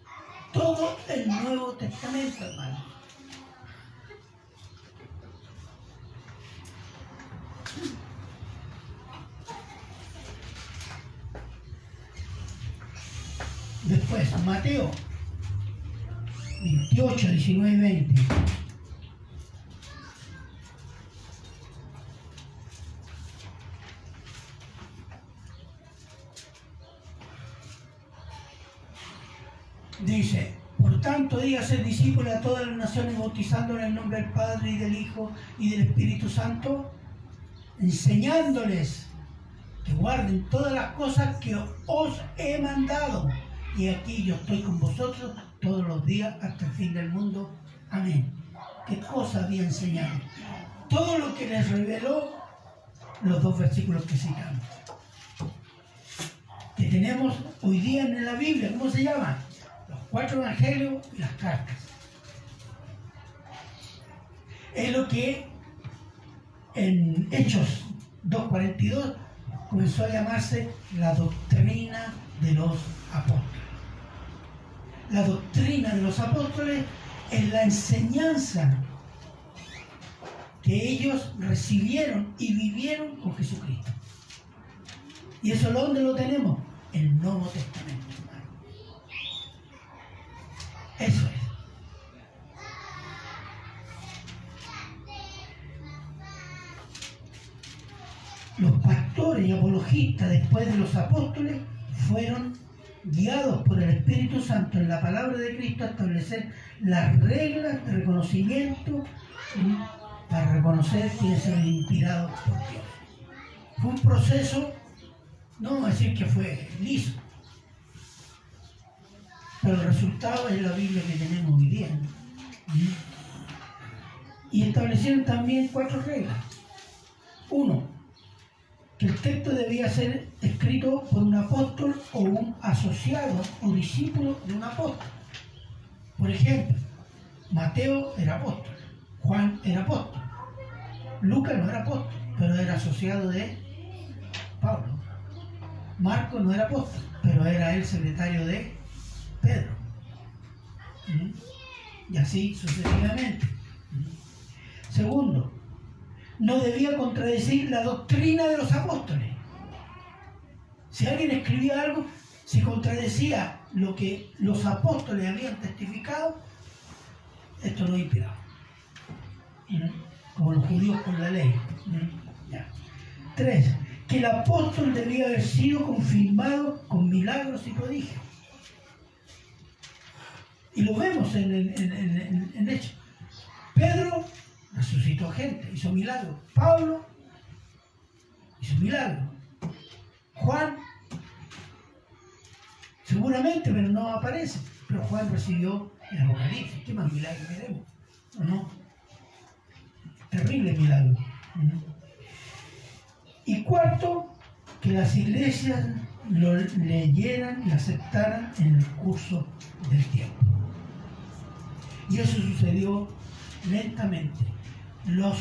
todo el Nuevo Testamento, hermano. Después, Mateo 28, 19 y 20. Dice, por tanto, diga ser discípulos a todas las naciones, bautizándoles en el nombre del Padre y del Hijo y del Espíritu Santo, enseñándoles que guarden todas las cosas que os he mandado y aquí yo estoy con vosotros todos los días hasta el fin del mundo. Amén. ¿Qué cosa había enseñado? Todo lo que les reveló los dos versículos que citamos. Que tenemos hoy día en la Biblia, ¿cómo se llama? Los cuatro evangelios y las cartas. Es lo que en Hechos 2.42 comenzó a llamarse la doctrina de los apóstoles la doctrina de los apóstoles es la enseñanza que ellos recibieron y vivieron con Jesucristo. ¿Y eso dónde lo tenemos? El Nuevo Testamento, hermano. Eso es. Los pastores y apologistas después de los apóstoles fueron guiados por el Espíritu Santo en la palabra de Cristo, a establecer las reglas de reconocimiento para reconocer quién es el inspirado por Dios. Fue un proceso, no vamos a decir que fue liso, pero el resultado es la Biblia que tenemos hoy día. Y establecieron también cuatro reglas. Uno, que el texto debía ser escrito por un apóstol o un asociado o discípulo de un apóstol. Por ejemplo, Mateo era apóstol, Juan era apóstol, Lucas no era apóstol, pero era asociado de Pablo. Marco no era apóstol, pero era el secretario de Pedro. ¿Mm? Y así sucesivamente. ¿Mm? Segundo, no debía contradecir la doctrina de los apóstoles. Si alguien escribía algo, si contradecía lo que los apóstoles habían testificado, esto no es inspirado. Como los judíos con la ley. Tres, que el apóstol debía haber sido confirmado con milagros y prodigios. Y lo vemos en, en, en, hecho. Pedro resucitó gente, hizo milagros. Pablo hizo milagros. Juan, seguramente, pero no aparece. Pero Juan recibió el Apocalipsis. ¿Qué más milagros queremos? ¿O no? Terrible milagro. Y cuarto, que las iglesias lo leyeran y aceptaran en el curso del tiempo. Y eso sucedió lentamente. Los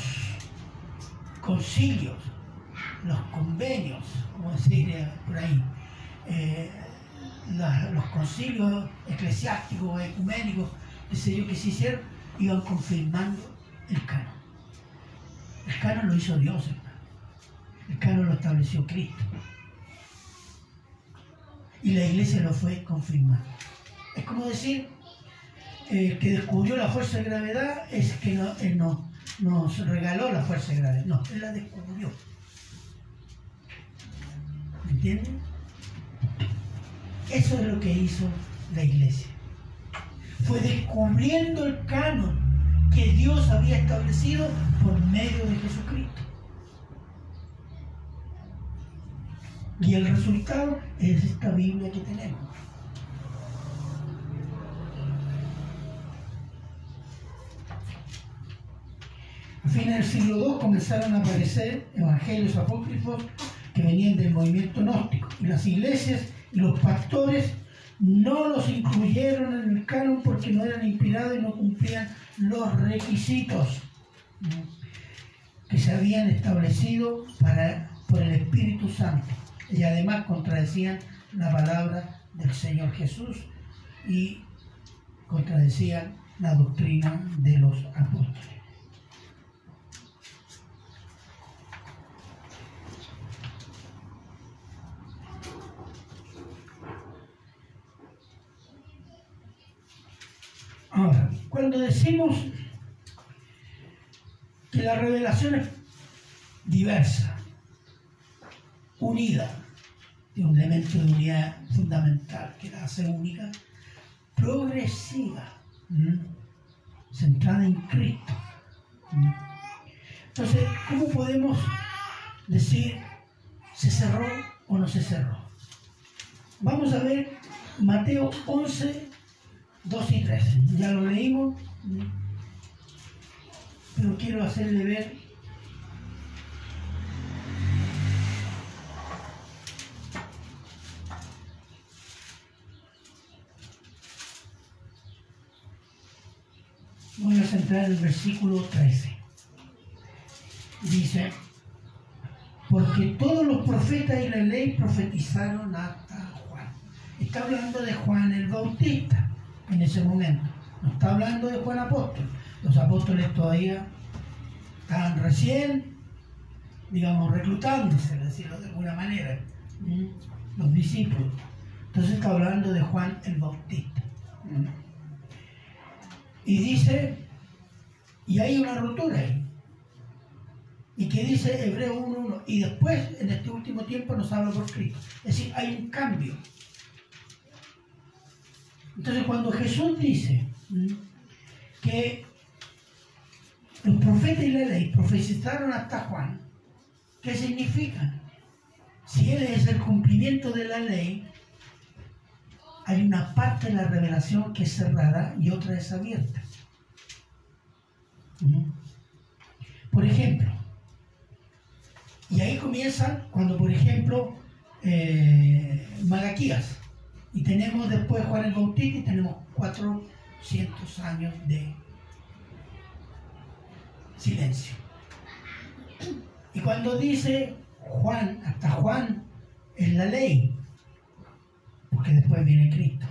concilios, los convenios, como decir por ahí, eh, los, concilios eclesiásticos, ecuménicos, ese yo, que se hicieron, iban confirmando el canon. El canon lo hizo Dios, hermano. El canon lo estableció Cristo. Y la iglesia lo fue confirmando. Es como decir, eh, que descubrió la fuerza de gravedad es que no, no, nos regaló la fuerza de gravedad. No, él la descubrió. ¿Me entienden? Eso es lo que hizo la iglesia. Fue descubriendo el canon que Dios había establecido por medio de Jesucristo. Y el resultado es esta Biblia que tenemos. Fines del siglo II comenzaron a aparecer evangelios apócrifos que venían del movimiento gnóstico. Y las iglesias y los pastores no los incluyeron en el canon porque no eran inspirados y no cumplían los requisitos que se habían establecido para, por el Espíritu Santo. Y además contradecían la palabra del Señor Jesús y contradecían la doctrina de los apóstoles. Ahora, cuando decimos que la revelación es diversa, unida, tiene un elemento de unidad fundamental que la hace única, progresiva, centrada en Cristo. Entonces, ¿cómo podemos decir se cerró o no se cerró? Vamos a ver Mateo 11, 2 y 3. Ya lo leímos, pero quiero hacerle ver Voy a centrar en el versículo 13. Dice, porque todos los profetas y la ley profetizaron hasta Juan. Está hablando de Juan el Bautista en ese momento. No está hablando de Juan Apóstol. Los apóstoles todavía estaban recién, digamos, reclutándose, decirlo de alguna manera, los discípulos. Entonces está hablando de Juan el Bautista. Y dice, y hay una rotura ahí. Y que dice Hebreo 1.1, y después, en este último tiempo, nos habla por Cristo. Es decir, hay un cambio. Entonces, cuando Jesús dice que los profetas y la ley profetizaron hasta Juan, ¿qué significa? Si Él es el cumplimiento de la ley, hay una parte de la revelación que es cerrada y otra es abierta. Por ejemplo, y ahí comienza cuando, por ejemplo, eh, Malaquías, y tenemos después Juan el Bautista y tenemos 400 años de silencio. Y cuando dice Juan, hasta Juan, es la ley, porque después viene Cristo.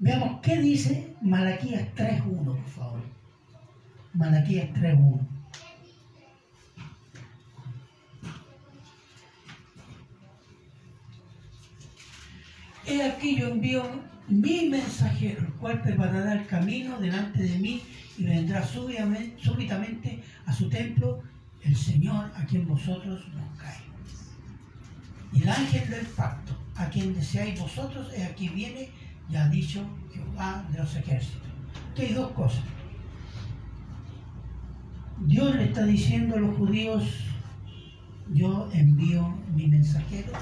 Veamos qué dice Malaquías 3.1, por favor. Malaquías 3.1. he aquí yo envío mi mensajero, el cual preparará el camino delante de mí y vendrá súbitamente a su templo el Señor a quien vosotros buscáis. Y el ángel del pacto, a quien deseáis vosotros, es aquí viene, ya ha dicho Jehová de los ejércitos. Aquí hay dos cosas. Dios le está diciendo a los judíos, yo envío mi mensajero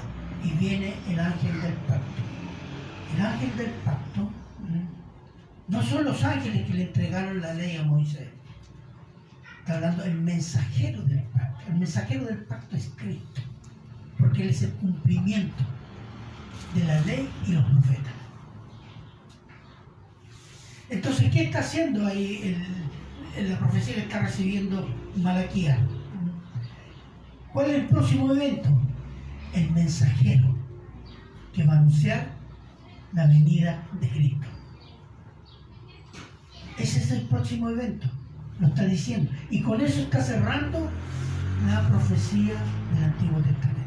y viene el ángel del pacto. El ángel del pacto no son los ángeles que le entregaron la ley a Moisés. Está hablando el mensajero del pacto. El mensajero del pacto es Cristo, porque él es el cumplimiento de la ley y los profetas. Entonces, ¿qué está haciendo ahí en la profecía que está recibiendo Malaquía? ¿Cuál es el próximo evento? El mensajero que va a anunciar la venida de Cristo. Ese es el próximo evento, lo está diciendo. Y con eso está cerrando la profecía del Antiguo Testamento.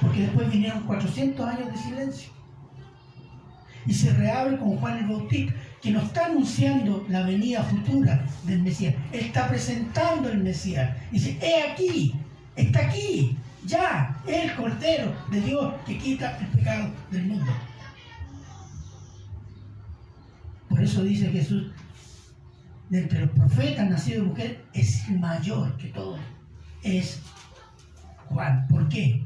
Porque después vinieron 400 años de silencio y se reabre con Juan el Bautista, que no está anunciando la venida futura del Mesías, está presentando el Mesías. Dice, he aquí, está aquí, ya, el Cordero de Dios que quita el pecado del mundo. Por eso dice Jesús, de entre los profetas nacidos de mujer, es mayor que todos. Es Juan. ¿Por qué?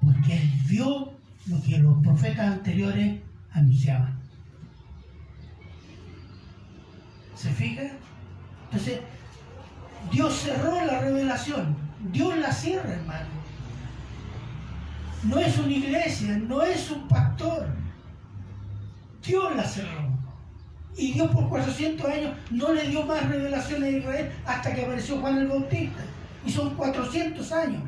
Porque él vio lo que los profetas anteriores anunciaban. ¿Se fija? Entonces, Dios cerró la revelación. Dios la cierra, hermano. No es una iglesia, no es un pastor. Dios la cerró. Y Dios por 400 años no le dio más revelaciones a Israel hasta que apareció Juan el Bautista. Y son 400 años.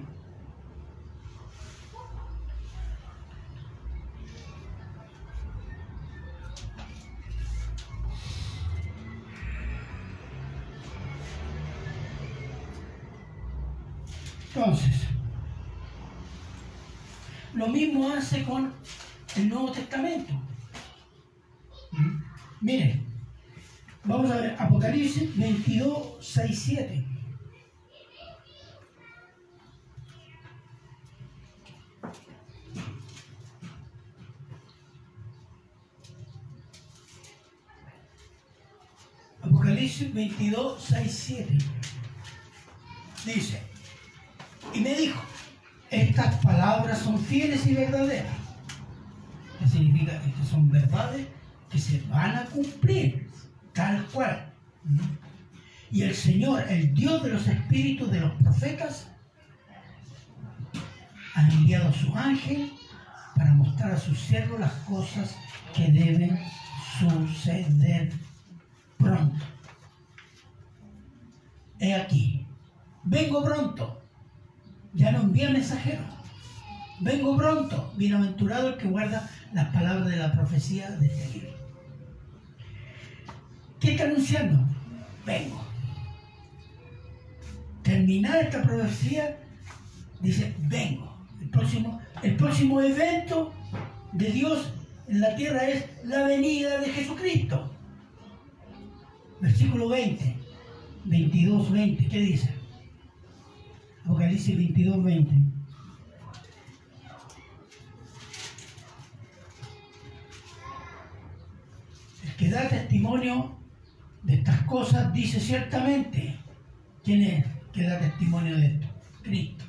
Entonces, lo mismo hace con el Nuevo Testamento. ¿Mm? Miren, vamos a ver Apocalipsis 22, 6, 7. Apocalipsis 22, 6, 7. Dice, me dijo, estas palabras son fieles y verdaderas. ¿Qué significa? Que son verdades que se van a cumplir, tal cual. Y el Señor, el Dios de los espíritus de los profetas, ha enviado a su ángel para mostrar a sus siervos las cosas que deben suceder pronto. He aquí, vengo pronto ya no envía mensajero. Vengo pronto, bienaventurado el que guarda las palabras de la profecía de este libro. ¿Qué está anunciando? Vengo. Terminar esta profecía, dice, vengo. El próximo, el próximo evento de Dios en la tierra es la venida de Jesucristo. Versículo 20, 22, 20, ¿qué dice? Apocalipsis 22, 20. El que da testimonio de estas cosas dice ciertamente quién es que da testimonio de esto. Cristo.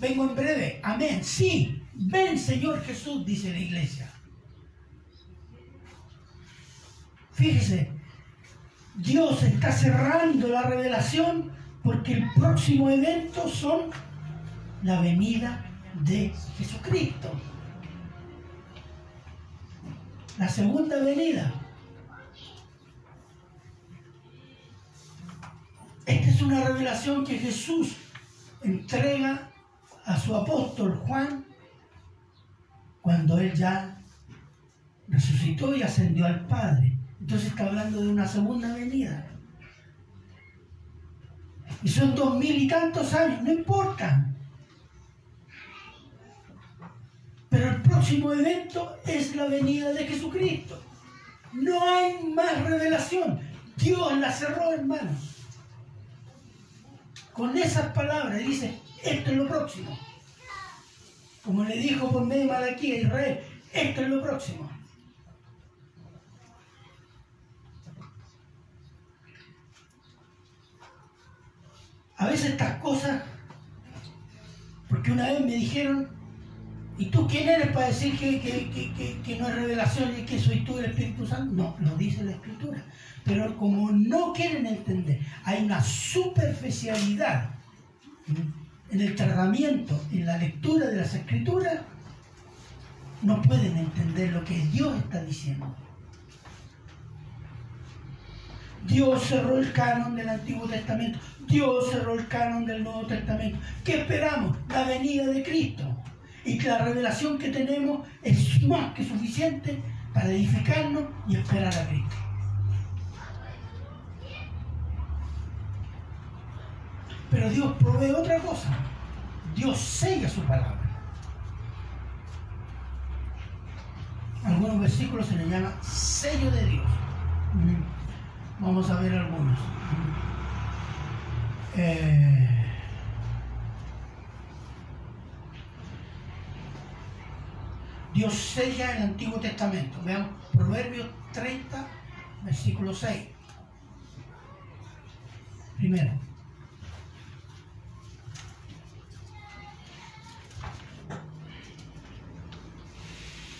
Vengo en breve. Amén. Sí. Ven Señor Jesús, dice la iglesia. Fíjese, Dios está cerrando la revelación porque el próximo evento son la venida de Jesucristo. La segunda venida. Esta es una revelación que Jesús entrega a su apóstol Juan cuando él ya resucitó y ascendió al Padre. Entonces está hablando de una segunda venida. Y son dos mil y tantos años, no importa. Pero el próximo evento es la venida de Jesucristo. No hay más revelación. Dios la cerró, hermanos. Con esas palabras dice, esto es lo próximo. Como le dijo por medio de Malaquí a Israel, esto es lo próximo. A veces estas cosas, porque una vez me dijeron, ¿y tú quién eres para decir que, no es revelación y que soy tú el Espíritu Santo? No, lo dice la Escritura. Pero como no quieren entender, hay una superficialidad en el tratamiento, en la lectura de las Escrituras, no pueden entender lo que Dios está diciendo. Dios cerró el canon del Antiguo Testamento. Dios cerró el canon del Nuevo Testamento. ¿Qué esperamos? La venida de Cristo. Y que la revelación que tenemos es más que suficiente para edificarnos y esperar a Cristo. Pero Dios provee otra cosa. Dios sella su palabra. Algunos versículos se le llama sello de Dios. Vamos a ver algunos. Eh, Dios sella el Antiguo Testamento. Veamos, Proverbios 30, versículo 6. Primero.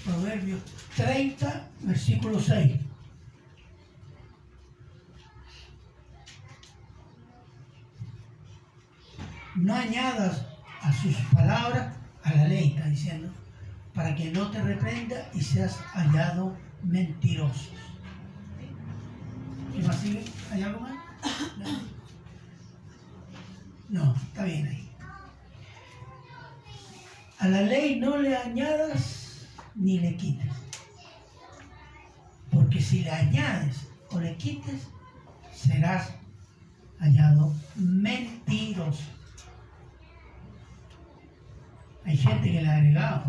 Proverbios 30, versículo 6. No añadas a sus palabras a la ley, está diciendo, para que no te reprenda y seas hallado mentiroso. ¿Qué más sigue? ¿Hay algo más? No. está bien ahí. A la ley no le añadas ni le quites. Porque si le añades o le quites, serás hallado mentiroso. Hay gente que le ha agregado,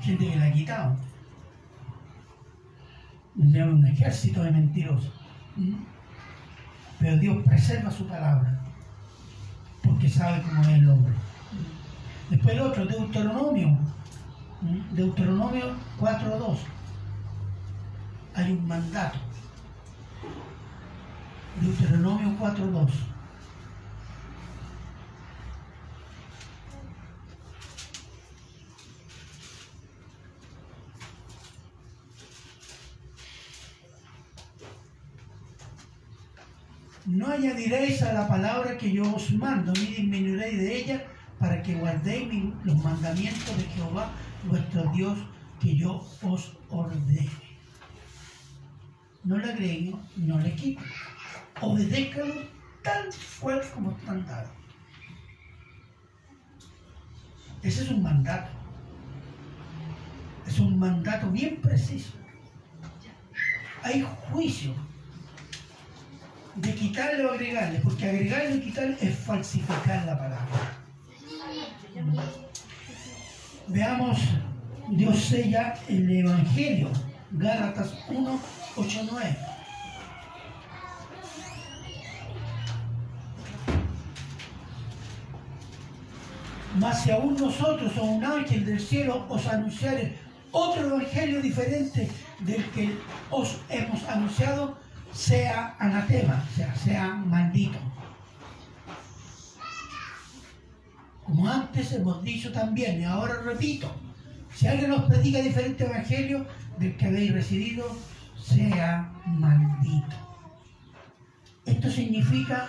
gente que le ha quitado. Tenemos un ejército de mentirosos. Pero Dios preserva su palabra, porque sabe cómo es el hombre. Después el otro, Deuteronomio. Deuteronomio 4.2. Hay un mandato. Deuteronomio 4.2. No añadiréis a la palabra que yo os mando, ni disminuiréis de ella, para que guardéis los mandamientos de Jehová, vuestro Dios, que yo os ordene. No le agreguen, no le quiten. Obedézcalo tan fuerte como están dados. Ese es un mandato. Es un mandato bien preciso. Hay juicio de quitarle o agregarle, porque agregarle y quitarle es falsificar la palabra. Veamos, Dios sella el Evangelio, Gálatas 1, 8, 9. Mas si aún nosotros o un ángel del cielo os anunciare otro evangelio diferente del que os hemos anunciado, sea anatema, sea, sea maldito. Como antes hemos dicho también, y ahora repito, si alguien nos predica diferente evangelio del que habéis recibido, sea maldito. Esto significa